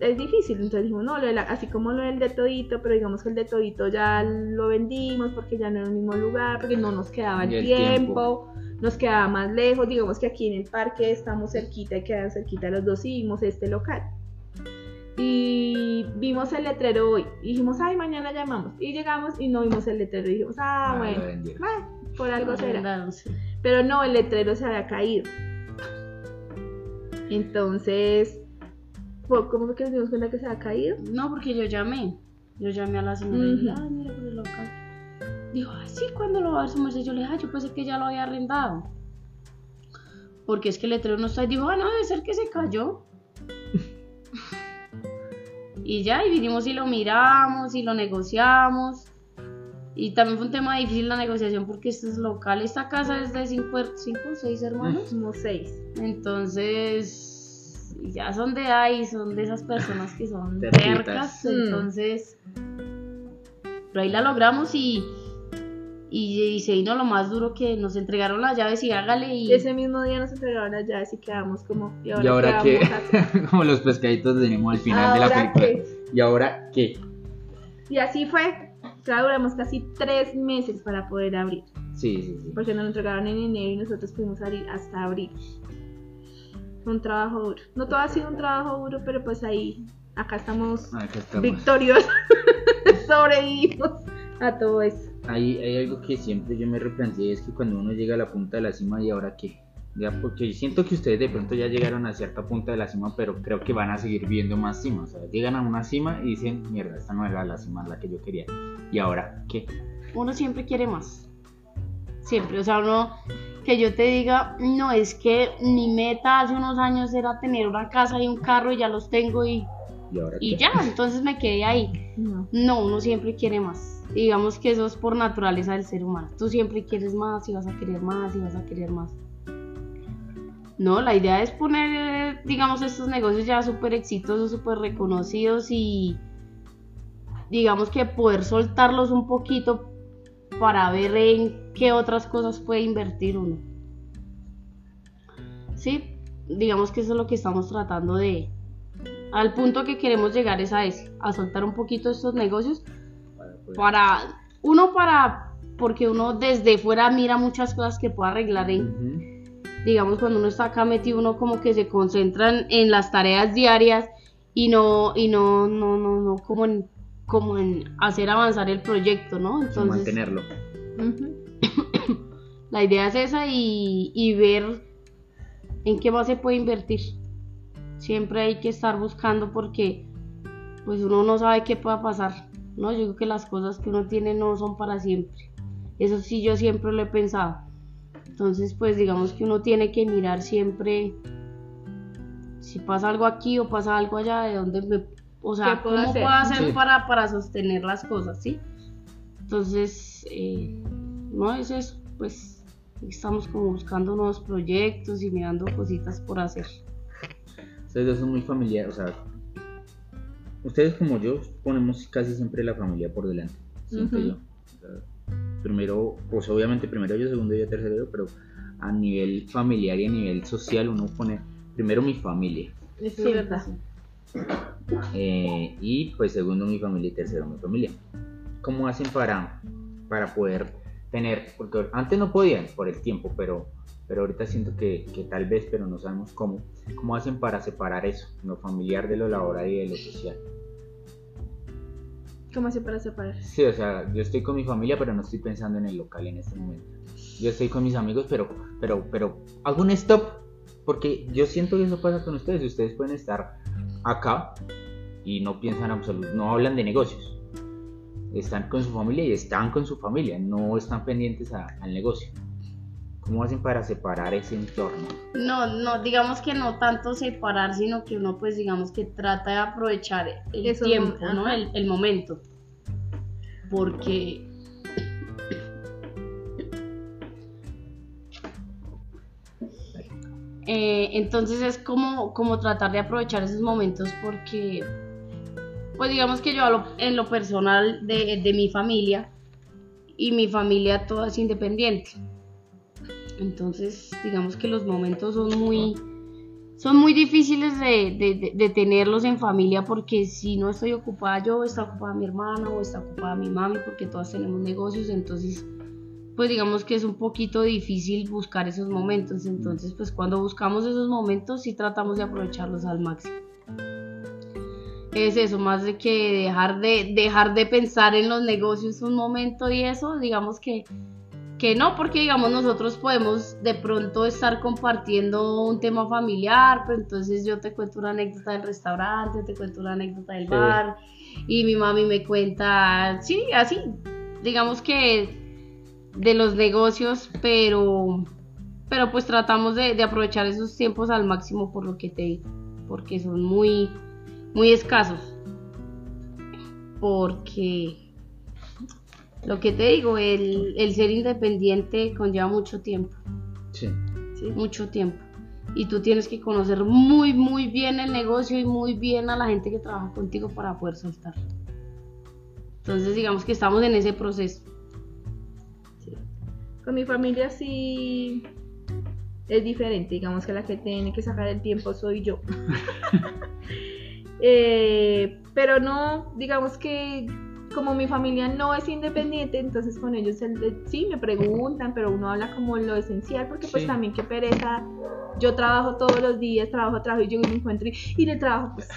es difícil, entonces dijimos, no, lo de la- así como lo del de Todito, pero digamos que el de Todito ya lo vendimos porque ya no era el mismo lugar, porque no nos quedaba el tiempo, nos quedaba más lejos, digamos que aquí en el parque estamos cerquita y quedan cerquita los dos y vimos este local. Y vimos el letrero hoy, y dijimos, ay, mañana llamamos, y llegamos y no vimos el letrero, y dijimos, ah, Ah, bueno, ah, por algo será. verdad, sí. Pero no, el letrero se había caído. Entonces, ¿cómo cómo fue que nos dimos cuenta que se había caído? No, porque yo llamé. Yo llamé a la señora y dije, ay, mira por el local. Dijo, ay, sí, ¿cuándo lo va a ver su merced? Yo le dije, ay, yo pensé que ya lo había arrendado. Porque es que el letrero no está. Y dijo, ah, no, debe ser que se cayó. y ya, y vinimos y lo miramos y lo negociamos. Y también fue un tema difícil la negociación porque este es local. Esta casa es de cinco, cinco o seis hermanos. Como seis. Entonces, ya son de ahí, son de esas personas que son tercas. Mm. Entonces, pero ahí la logramos y, y, y se vino lo más duro que nos entregaron las llaves y hágale y Ese mismo día nos entregaron las llaves y quedamos como, ¿y ahora, Y ahora qué que, como los pescaditos de Nemo al final de la ¿Ahora película. qué? ¿Y ahora qué? Y así fue. Claro, duramos casi tres meses para poder abrir. Sí, sí, sí. Porque nos lo entregaron en enero y nosotros pudimos abrir hasta abril. Fue un trabajo duro. No todo ha sido un trabajo duro, pero pues ahí, acá estamos Acá estamos. victoriosos. Sobrevivimos a todo eso. Hay, hay algo que siempre yo me replanteé, es que cuando uno llega a la punta de la cima, ¿y ahora qué? Ya, porque siento que ustedes de pronto ya llegaron a cierta punta de la cima, pero creo que van a seguir viendo más cimas. O sea, llegan a una cima y dicen, mierda, esta no era la cima la que yo quería. ¿Y ahora qué? uno siempre quiere más. Siempre, o sea, uno que yo te diga, no, es que mi meta hace unos años era tener una casa y un carro y ya los tengo y, ¿Y ahora y ya, entonces me quedé ahí. No. No, uno siempre quiere más. Digamos que eso es por naturaleza del ser humano. Tú siempre quieres más y vas a querer más y vas a querer más. No, la idea es poner, digamos, estos negocios ya súper exitosos, súper reconocidos y digamos que poder soltarlos un poquito para ver en qué otras cosas puede invertir uno. Sí, digamos que eso es lo que estamos tratando de... Al punto que queremos llegar es a ese, a soltar un poquito estos negocios Para uno para porque uno desde fuera mira muchas cosas que puede arreglar en digamos cuando uno está acá metido uno como que se concentra en, en las tareas diarias y no y no no no no como en como en hacer avanzar el proyecto no entonces mantenerlo. La idea es esa y, y ver en qué más se puede invertir siempre hay que estar buscando porque pues uno no sabe qué pueda pasar ¿no? Yo creo que las cosas que uno tiene no son para siempre. Eso sí yo siempre lo he pensado. Entonces, pues digamos que uno tiene que mirar siempre si pasa algo aquí o pasa algo allá, de dónde me... O sea, ¿Qué puedo ¿cómo hacer? puedo hacer Sí. para, para sostener las cosas, sí? Entonces, eh, no es eso, pues estamos como buscando nuevos proyectos y mirando cositas por hacer. Ustedes dos son muy familiares, o sea, ustedes como yo ponemos casi siempre la familia por delante, siento Ujú. yo. O sea, primero, pues obviamente primero yo, segundo yo, tercero yo, pero a nivel familiar y a nivel social uno pone primero mi familia Eso Sí, es verdad. eh, y pues segundo mi familia y tercero mi familia. ¿Cómo hacen para, para poder tener, porque antes no podían por el tiempo, pero, pero ahorita siento que, que tal vez, pero no sabemos cómo, cómo hacen para separar eso, lo familiar de lo laboral y de lo social? ¿Cómo hace para separar? Sí, o sea, yo estoy con mi familia, pero no estoy pensando en el local en este momento. Yo estoy con mis amigos, pero, pero, pero hago un stop, porque yo siento que eso pasa con ustedes. Ustedes pueden estar acá y no piensan absolutamente, no hablan de negocios. Están con su familia y están con su familia, no están pendientes a- al negocio. ¿Cómo hacen para separar ese entorno? No, no, digamos que no tanto separar, sino que uno pues digamos que trata de aprovechar el Esos tiempo, ¿no? el momento. Porque Eh, entonces es como, como tratar de aprovechar esos momentos porque, pues digamos que yo hablo en lo personal de, de mi familia y mi familia toda es independiente. Entonces digamos que los momentos son muy, son muy difíciles de, tenerlos en familia porque si no estoy ocupada yo, está ocupada mi hermana o está ocupada mi mami porque todas tenemos negocios, entonces pues digamos que es un poquito difícil buscar esos momentos. Entonces, pues cuando buscamos esos momentos sí tratamos de aprovecharlos al máximo. Es eso, más de que dejar de, dejar de pensar en los negocios un momento y eso, digamos que, que no, porque digamos nosotros podemos de pronto estar compartiendo un tema familiar, pero entonces yo te cuento una anécdota del restaurante, te cuento una anécdota del Sí. bar y mi mami me cuenta, sí, así, digamos que de los negocios, pero, pero pues tratamos de, de aprovechar esos tiempos al máximo por lo que te digo, porque son muy, muy escasos. Porque lo que te digo, el, el ser independiente conlleva mucho tiempo, Sí. Sí. mucho tiempo. Y tú tienes que conocer muy, muy bien el negocio y muy bien a la gente que trabaja contigo para poder soltar. Entonces digamos que estamos en ese proceso. Con mi familia sí es diferente, digamos que la que tiene que sacar el tiempo soy yo. Eh, pero no, digamos que como mi familia no es independiente, entonces con ellos el de- sí me preguntan, pero uno habla como lo esencial, porque pues Sí. también qué pereza. Yo trabajo todos los días, trabajo, trabajo y yo me encuentro y, y de trabajo pues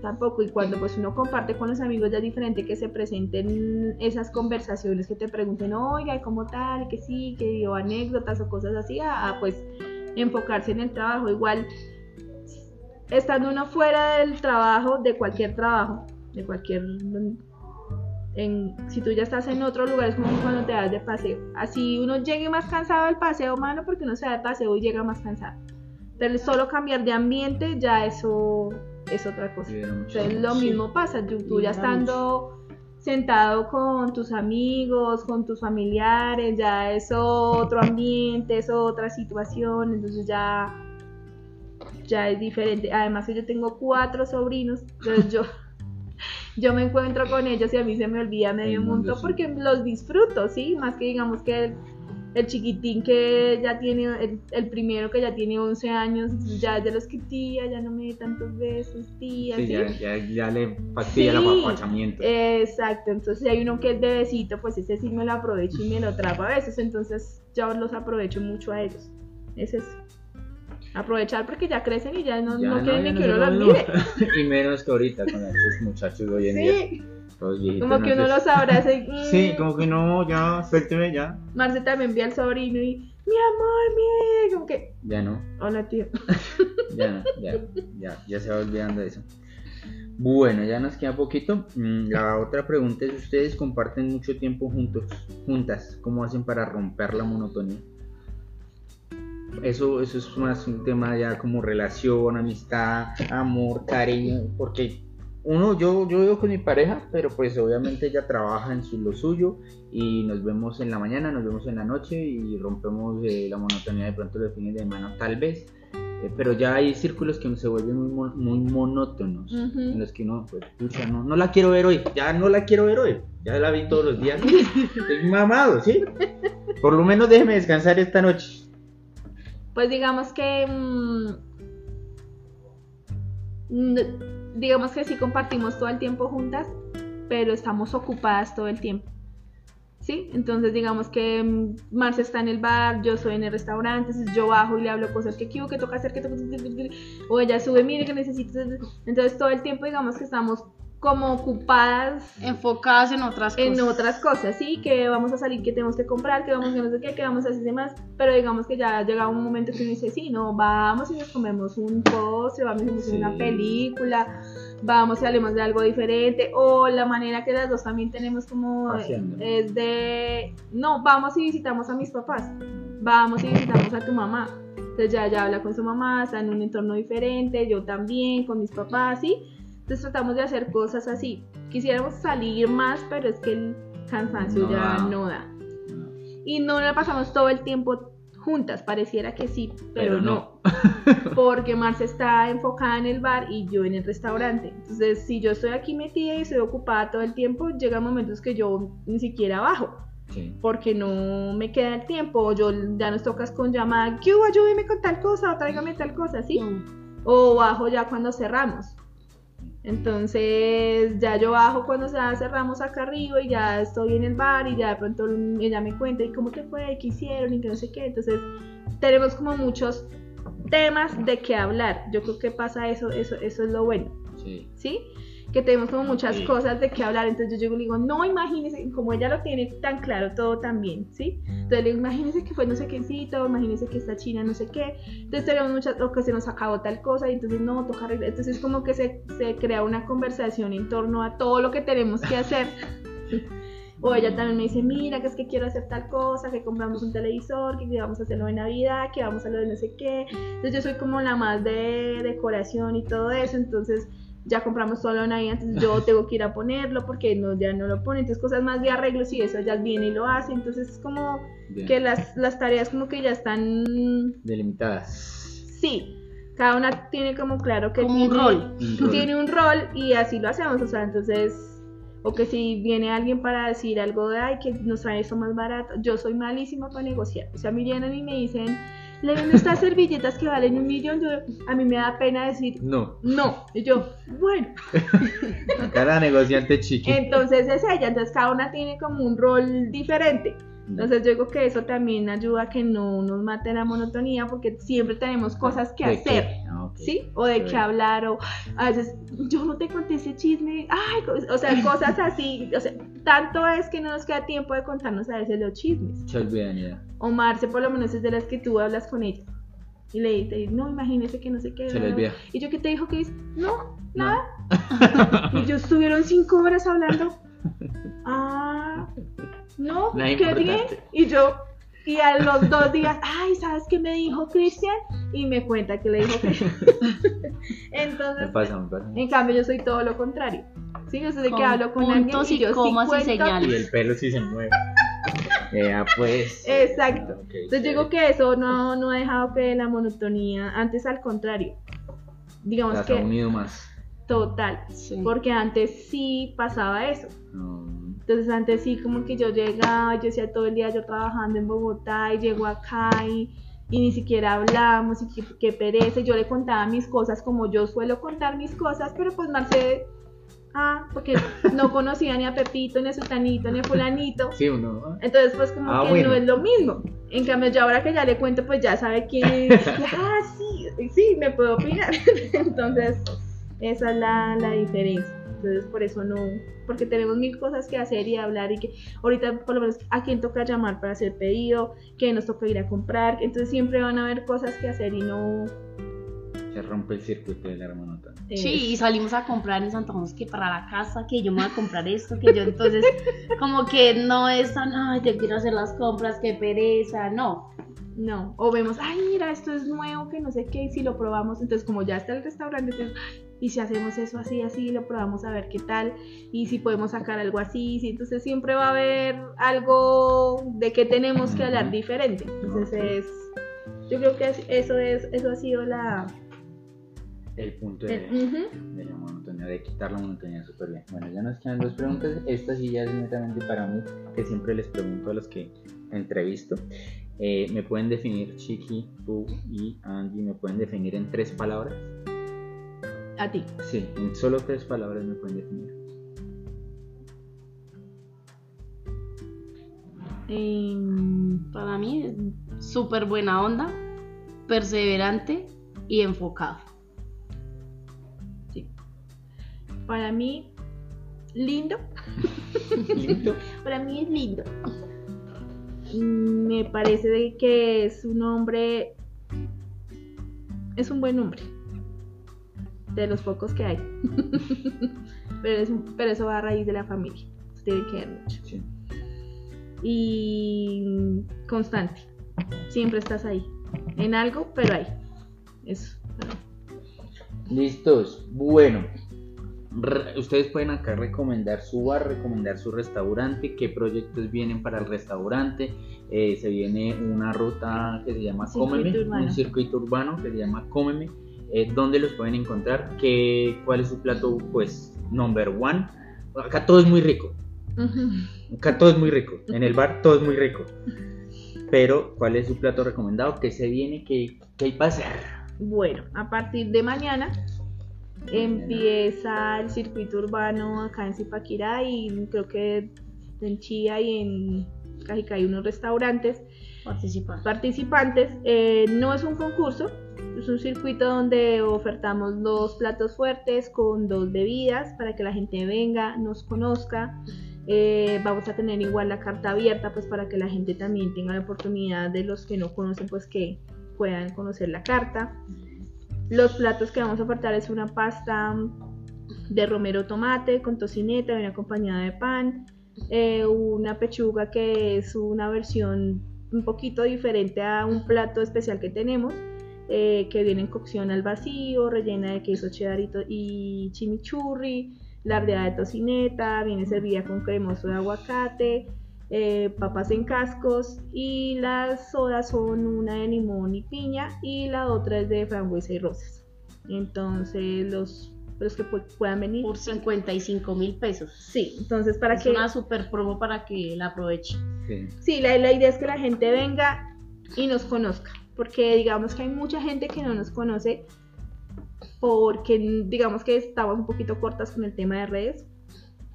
tampoco. Y cuando pues uno comparte con los amigos ya es diferente que se presenten esas conversaciones, que te pregunten, oiga, ¿y ¿cómo tal? Que sí, que o anécdotas o cosas así, a, a, pues enfocarse en el trabajo. Igual, estando uno fuera del trabajo, de cualquier trabajo, de cualquier... En, si tú ya estás en otro lugar, es como cuando te vas de paseo. Así uno llegue más cansado del paseo, mano, porque uno se va de paseo y llega más cansado. Pero solo cambiar de ambiente, ya eso es otra cosa. Entonces lo Sí. mismo pasa, tú, tú ya estando sentado con tus amigos, con tus familiares, ya es otro ambiente, es otra situación, entonces ya, ya es diferente. Además yo tengo cuatro sobrinos, entonces yo, yo me encuentro con ellos y a mí se me olvida medio mundo, sí. porque los disfruto, ¿sí? Más que digamos que el, el chiquitín que ya tiene, el, el primero que ya tiene 11 años, ya es de los que tía, ya no me dé tantos besos, tía, Sí, ¿sí? ya, ya, ya le fastidia el apapachamiento. Exacto, entonces si hay uno que es bebecito, pues ese sí me lo aprovecho y me lo trago a veces, entonces yo los aprovecho mucho a ellos. Es eso. Aprovechar porque ya crecen y ya no, Ya no quieren ni no que uno los mismo. mire. y menos que ahorita con estos muchachos hoy en día. Sí, viejitos. como que uno no los abraza y... Sí, como que no, ya, suélteme ya. Marce también envía al sobrino y... Mi amor, mire, como que... Ya no, Hola, tío. ya no, ya, ya, ya se va olvidando de eso. Bueno, ya nos queda poquito. Mm, La otra pregunta es, ¿ustedes comparten mucho tiempo juntos, juntas? ¿Cómo hacen para romper la monotonía? Eso, eso es más un tema ya como relación, amistad, amor, cariño, porque uno, yo, yo vivo con mi pareja, pero pues obviamente ella trabaja en su, lo suyo y nos vemos en la mañana, nos vemos en la noche y rompemos eh, la monotonía de pronto los fines de semana, tal vez. Eh, pero ya hay círculos que se vuelven muy, muy monótonos, en los que uno, pues, pucha, no, no la quiero ver hoy, ya no la quiero ver hoy, ya la vi todos los días, estoy mamado, ¿sí? Por lo menos déjeme descansar esta noche. Pues digamos que. mm, n- digamos que sí compartimos todo el tiempo juntas, pero estamos ocupadas todo el tiempo. ¿Sí? Entonces, digamos que mm, Marcia está en el bar, yo soy en el restaurante, entonces yo bajo y le hablo cosas que quiero, que toca hacer, que toca O ella sube, mire que necesito. Entonces, todo el tiempo, digamos que estamos como ocupadas Enfocadas en otras cosas. en otras cosas, sí, que vamos a salir, que tenemos que comprar, que vamos a no sé qué, que vamos a hacer demás, pero digamos que ya llega un momento que uno dice, sí, no, vamos y nos comemos un postre, vamos y vemos Sí. una película, vamos y hablemos de algo diferente, o la manera que las dos también tenemos como Haciendo. es de, no, vamos y visitamos a mis papás, vamos y visitamos a tu mamá. Entonces ya, ya habla con su mamá, está en un entorno diferente, yo también, con mis papás, ¿sí? Entonces tratamos de hacer cosas así. Quisiéramos salir más, pero es que el cansancio No ya da. no da. Y no la pasamos todo el tiempo juntas, pareciera que sí, pero, Pero no. Porque Marcia está enfocada en el bar y yo en el restaurante. Entonces, si yo estoy aquí metida y estoy ocupada todo el tiempo, llegan momentos que yo ni siquiera bajo Sí. porque no me queda el tiempo, o yo ya nos tocas con llamada, que ayúdeme con tal cosa, o tráigame tal cosa, ¿sí? Mm. O bajo ya cuando cerramos. Entonces ya yo bajo cuando ya cerramos acá arriba y ya estoy en el bar y ya de pronto ella me cuenta y cómo te fue, qué hicieron y que no sé qué. Entonces tenemos como muchos temas de qué hablar. Yo creo que pasa eso, eso, eso es lo bueno. Sí. ¿sí? Que tenemos como muchas cosas de qué hablar, entonces yo llego y le digo, no, imagínese, como ella lo tiene tan claro todo también, ¿sí? Entonces le digo, imagínese que fue no sé quécito, imagínese que esta china no sé qué, entonces tenemos muchas, o que se nos acabó tal cosa, y entonces no, toca arreglar, entonces como que se, se crea una conversación en torno a todo lo que tenemos que hacer. O ella también me dice, mira, que es que quiero hacer tal cosa, que compramos un televisor, que vamos a hacerlo de Navidad, que vamos a lo de no sé qué. Entonces yo soy como la más de decoración y todo eso, entonces ya compramos todo Navidad, entonces yo tengo que ir a ponerlo porque no, ya no lo pone, entonces cosas más de arreglos y eso, ella viene y lo hace, entonces es como Bien. que las, las tareas como que ya están, Delimitadas. sí, cada una tiene como claro que Como un tiene, rol. Un rol. tiene un rol y así lo hacemos, o sea, entonces, o que si viene alguien para decir algo de, ay, que nos trae esto más barato, yo soy malísima para negociar, o sea, a mí vienen y me dicen, le vendo estas servilletas que valen un millón, yo, a mí me da pena decir, No. no, y yo, bueno, Cada negociante chiqui. entonces es ella, entonces cada una tiene como un rol diferente. Entonces yo digo que eso también ayuda a que no nos mate la monotonía porque siempre tenemos cosas que ¿De hacer. Ah. ¿Sí? O de qué hablar, o a veces yo no te conté ese chisme, ay, o sea, cosas así, o sea, tanto es que no nos queda tiempo de contarnos a veces los chismes. Se olvidan ya. O Marce por lo menos es de las que tú hablas con ella. Y le dices, no, imagínese que no sé qué. Se le olvida. Y yo que te dijo que dice, no, nada. y ellos estuvieron cinco horas hablando. Ah, no, qué bien. Y yo, y a los dos días, ay, ¿sabes qué me dijo Cristian? Y me cuenta que le dijo Cristian. Me Entonces, pasa, me pasa. en cambio, yo soy todo lo contrario. Sí, yo de que hablo con alguien puntos y y yo sí comas y cuento. señales. Y el pelo sí se mueve. Ya, pues. Exacto. Entonces yo digo que eso no, no ha dejado que la monotonía, antes al contrario, digamos Las ha que unido más. total, Sí. porque antes sí pasaba eso. No. Entonces antes sí como que yo llegaba, yo decía todo el día yo trabajando en Bogotá y llego acá y, y ni siquiera hablamos y qué, qué pereza, y yo le contaba mis cosas como yo suelo contar mis cosas, pero pues Marce, ah, porque no conocía ni a Pepito, ni a Sutanito, ni a Fulanito. Sí, uno. Entonces, pues como Ah, que bueno. no es lo mismo. En cambio, yo ahora que ya le cuento, pues ya sabe quién es. ah, sí, sí, me puedo opinar. Entonces, esa es la, la diferencia. Entonces, por eso no, porque tenemos mil cosas que hacer y hablar y que ahorita por lo menos a quién toca llamar para hacer pedido, que nos toca ir a comprar. Entonces, siempre van a haber cosas que hacer y no, Se rompe el circuito de la monotonía. Sí, y salimos a comprar en Santa José que para la casa, que yo me voy a comprar esto, que yo entonces, como que no es tan, ay, te quiero hacer las compras, qué pereza, no. No, o vemos, ay, mira, esto es nuevo, que no sé qué, y si lo probamos, entonces como ya está el restaurante, entonces, "Ay, y si hacemos eso así, así, lo probamos a ver qué tal, y si podemos sacar algo así, sí, entonces siempre va a haber algo de que tenemos que hablar diferente. Entonces es, yo creo que es- eso es, eso ha sido la... El punto de, el- ujú. de la monotonía, de quitar la monotonía súper bien. Bueno, ya nos quedan dos preguntas. Esta sí ya es netamente para mí, que siempre les pregunto a los que entrevisto. Eh, ¿Me pueden definir, Chiqui, tú y Angie, me pueden definir en tres palabras? A ti. Sí, en solo tres palabras me pueden definir. Em, Para mí es súper buena onda, perseverante y enfocado. sí. Para mí, lindo. Para mí es lindo. Me parece de que es un hombre. Es un buen hombre. De los pocos que hay. pero, es un- pero eso va a raíz de la familia. Se Tiene que ver mucho. Sí. Y constante. Siempre estás ahí. En algo, pero ahí. Eso. Listos. Bueno, ustedes pueden acá recomendar su bar, recomendar su restaurante, qué proyectos vienen para el restaurante. Eh, se viene una ruta que se llama Circuito Cómeme, urbano. un circuito urbano que se llama Cómeme. Eh, ¿Dónde los pueden encontrar? ¿Qué, ¿Cuál es su plato, pues, number one? Acá todo es muy rico. Acá todo es muy rico. En el bar todo es muy rico. Pero, ¿cuál es su plato recomendado? ¿Qué se viene? ¿Qué, qué hay para hacer? Bueno, a partir de mañana empieza el circuito urbano acá en Zipaquirá y creo que en Chía y en Cajicá hay unos restaurantes Participar. participantes. Eh, no es un concurso, es un circuito donde ofertamos dos platos fuertes con dos bebidas para que la gente venga, nos conozca. Eh, vamos a tener igual la carta abierta pues para que la gente también tenga la oportunidad de los que no conocen pues que puedan conocer la carta. Los platos que vamos a ofertar es una pasta de romero tomate con tocineta, viene acompañada de pan, eh, una pechuga que es una versión un poquito diferente a un plato especial que tenemos, eh, que viene en cocción al vacío, rellena de queso cheddar y, chimichurri, lardea de tocineta, viene servida con cremoso de aguacate, eh, papas en cascos y las sodas son una de limón y piña y la otra es de frambuesa y rosas. Entonces los, los que pu- puedan venir. Por 55 mil pesos. Sí, entonces para es que... una super promo para que la aproveche. Sí. Sí, la, la idea es que la gente venga y nos conozca, porque digamos que hay mucha gente que no nos conoce, porque digamos que estamos un poquito cortas con el tema de redes,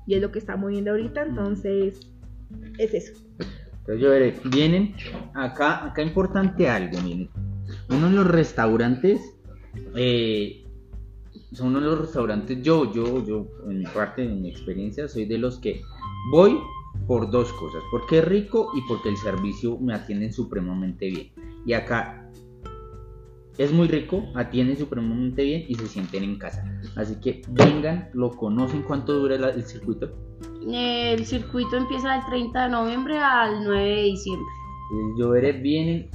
y es lo que está moviendo ahorita, entonces es eso. Entonces yo veré, vienen acá, acá importante algo, miren. Uno de los restaurantes, eh, son uno de los restaurantes, yo, yo, yo, en mi parte, en mi experiencia, soy de los que voy por dos cosas, porque es rico y porque el servicio me atienden supremamente bien. Y acá es muy rico, atienden supremamente bien y se sienten en casa. Así que vengan, lo conocen, cuánto dura la- el circuito. El circuito empieza del 30 de noviembre al 9 de diciembre. El Lloberet vienen,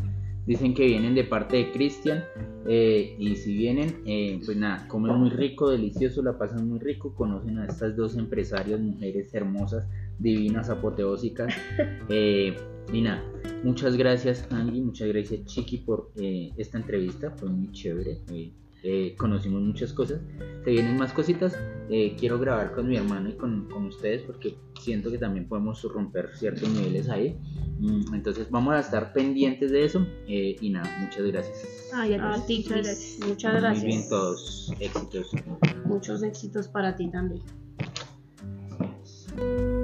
dicen que vienen de parte de Cristian. eh, y si vienen, eh, pues nada, comen muy rico, delicioso, la pasan muy rico. Conocen a estas dos empresarias, mujeres hermosas, divinas, apoteósicas. eh, y nada, muchas gracias, Angie, muchas gracias, Chiqui, por eh, esta entrevista. Fue muy chévere. eh, eh, conocimos muchas cosas. Se vienen más cositas. eh, quiero grabar con mi hermano y con, con ustedes porque siento que también podemos romper ciertos niveles ahí. Mm, Entonces vamos a estar pendientes de eso. eh, y nada, muchas gracias. Ay, A ti, muchas gracias. Muchas Muy gracias. bien todos. Éxitos. Muchos éxitos para ti también. Gracias.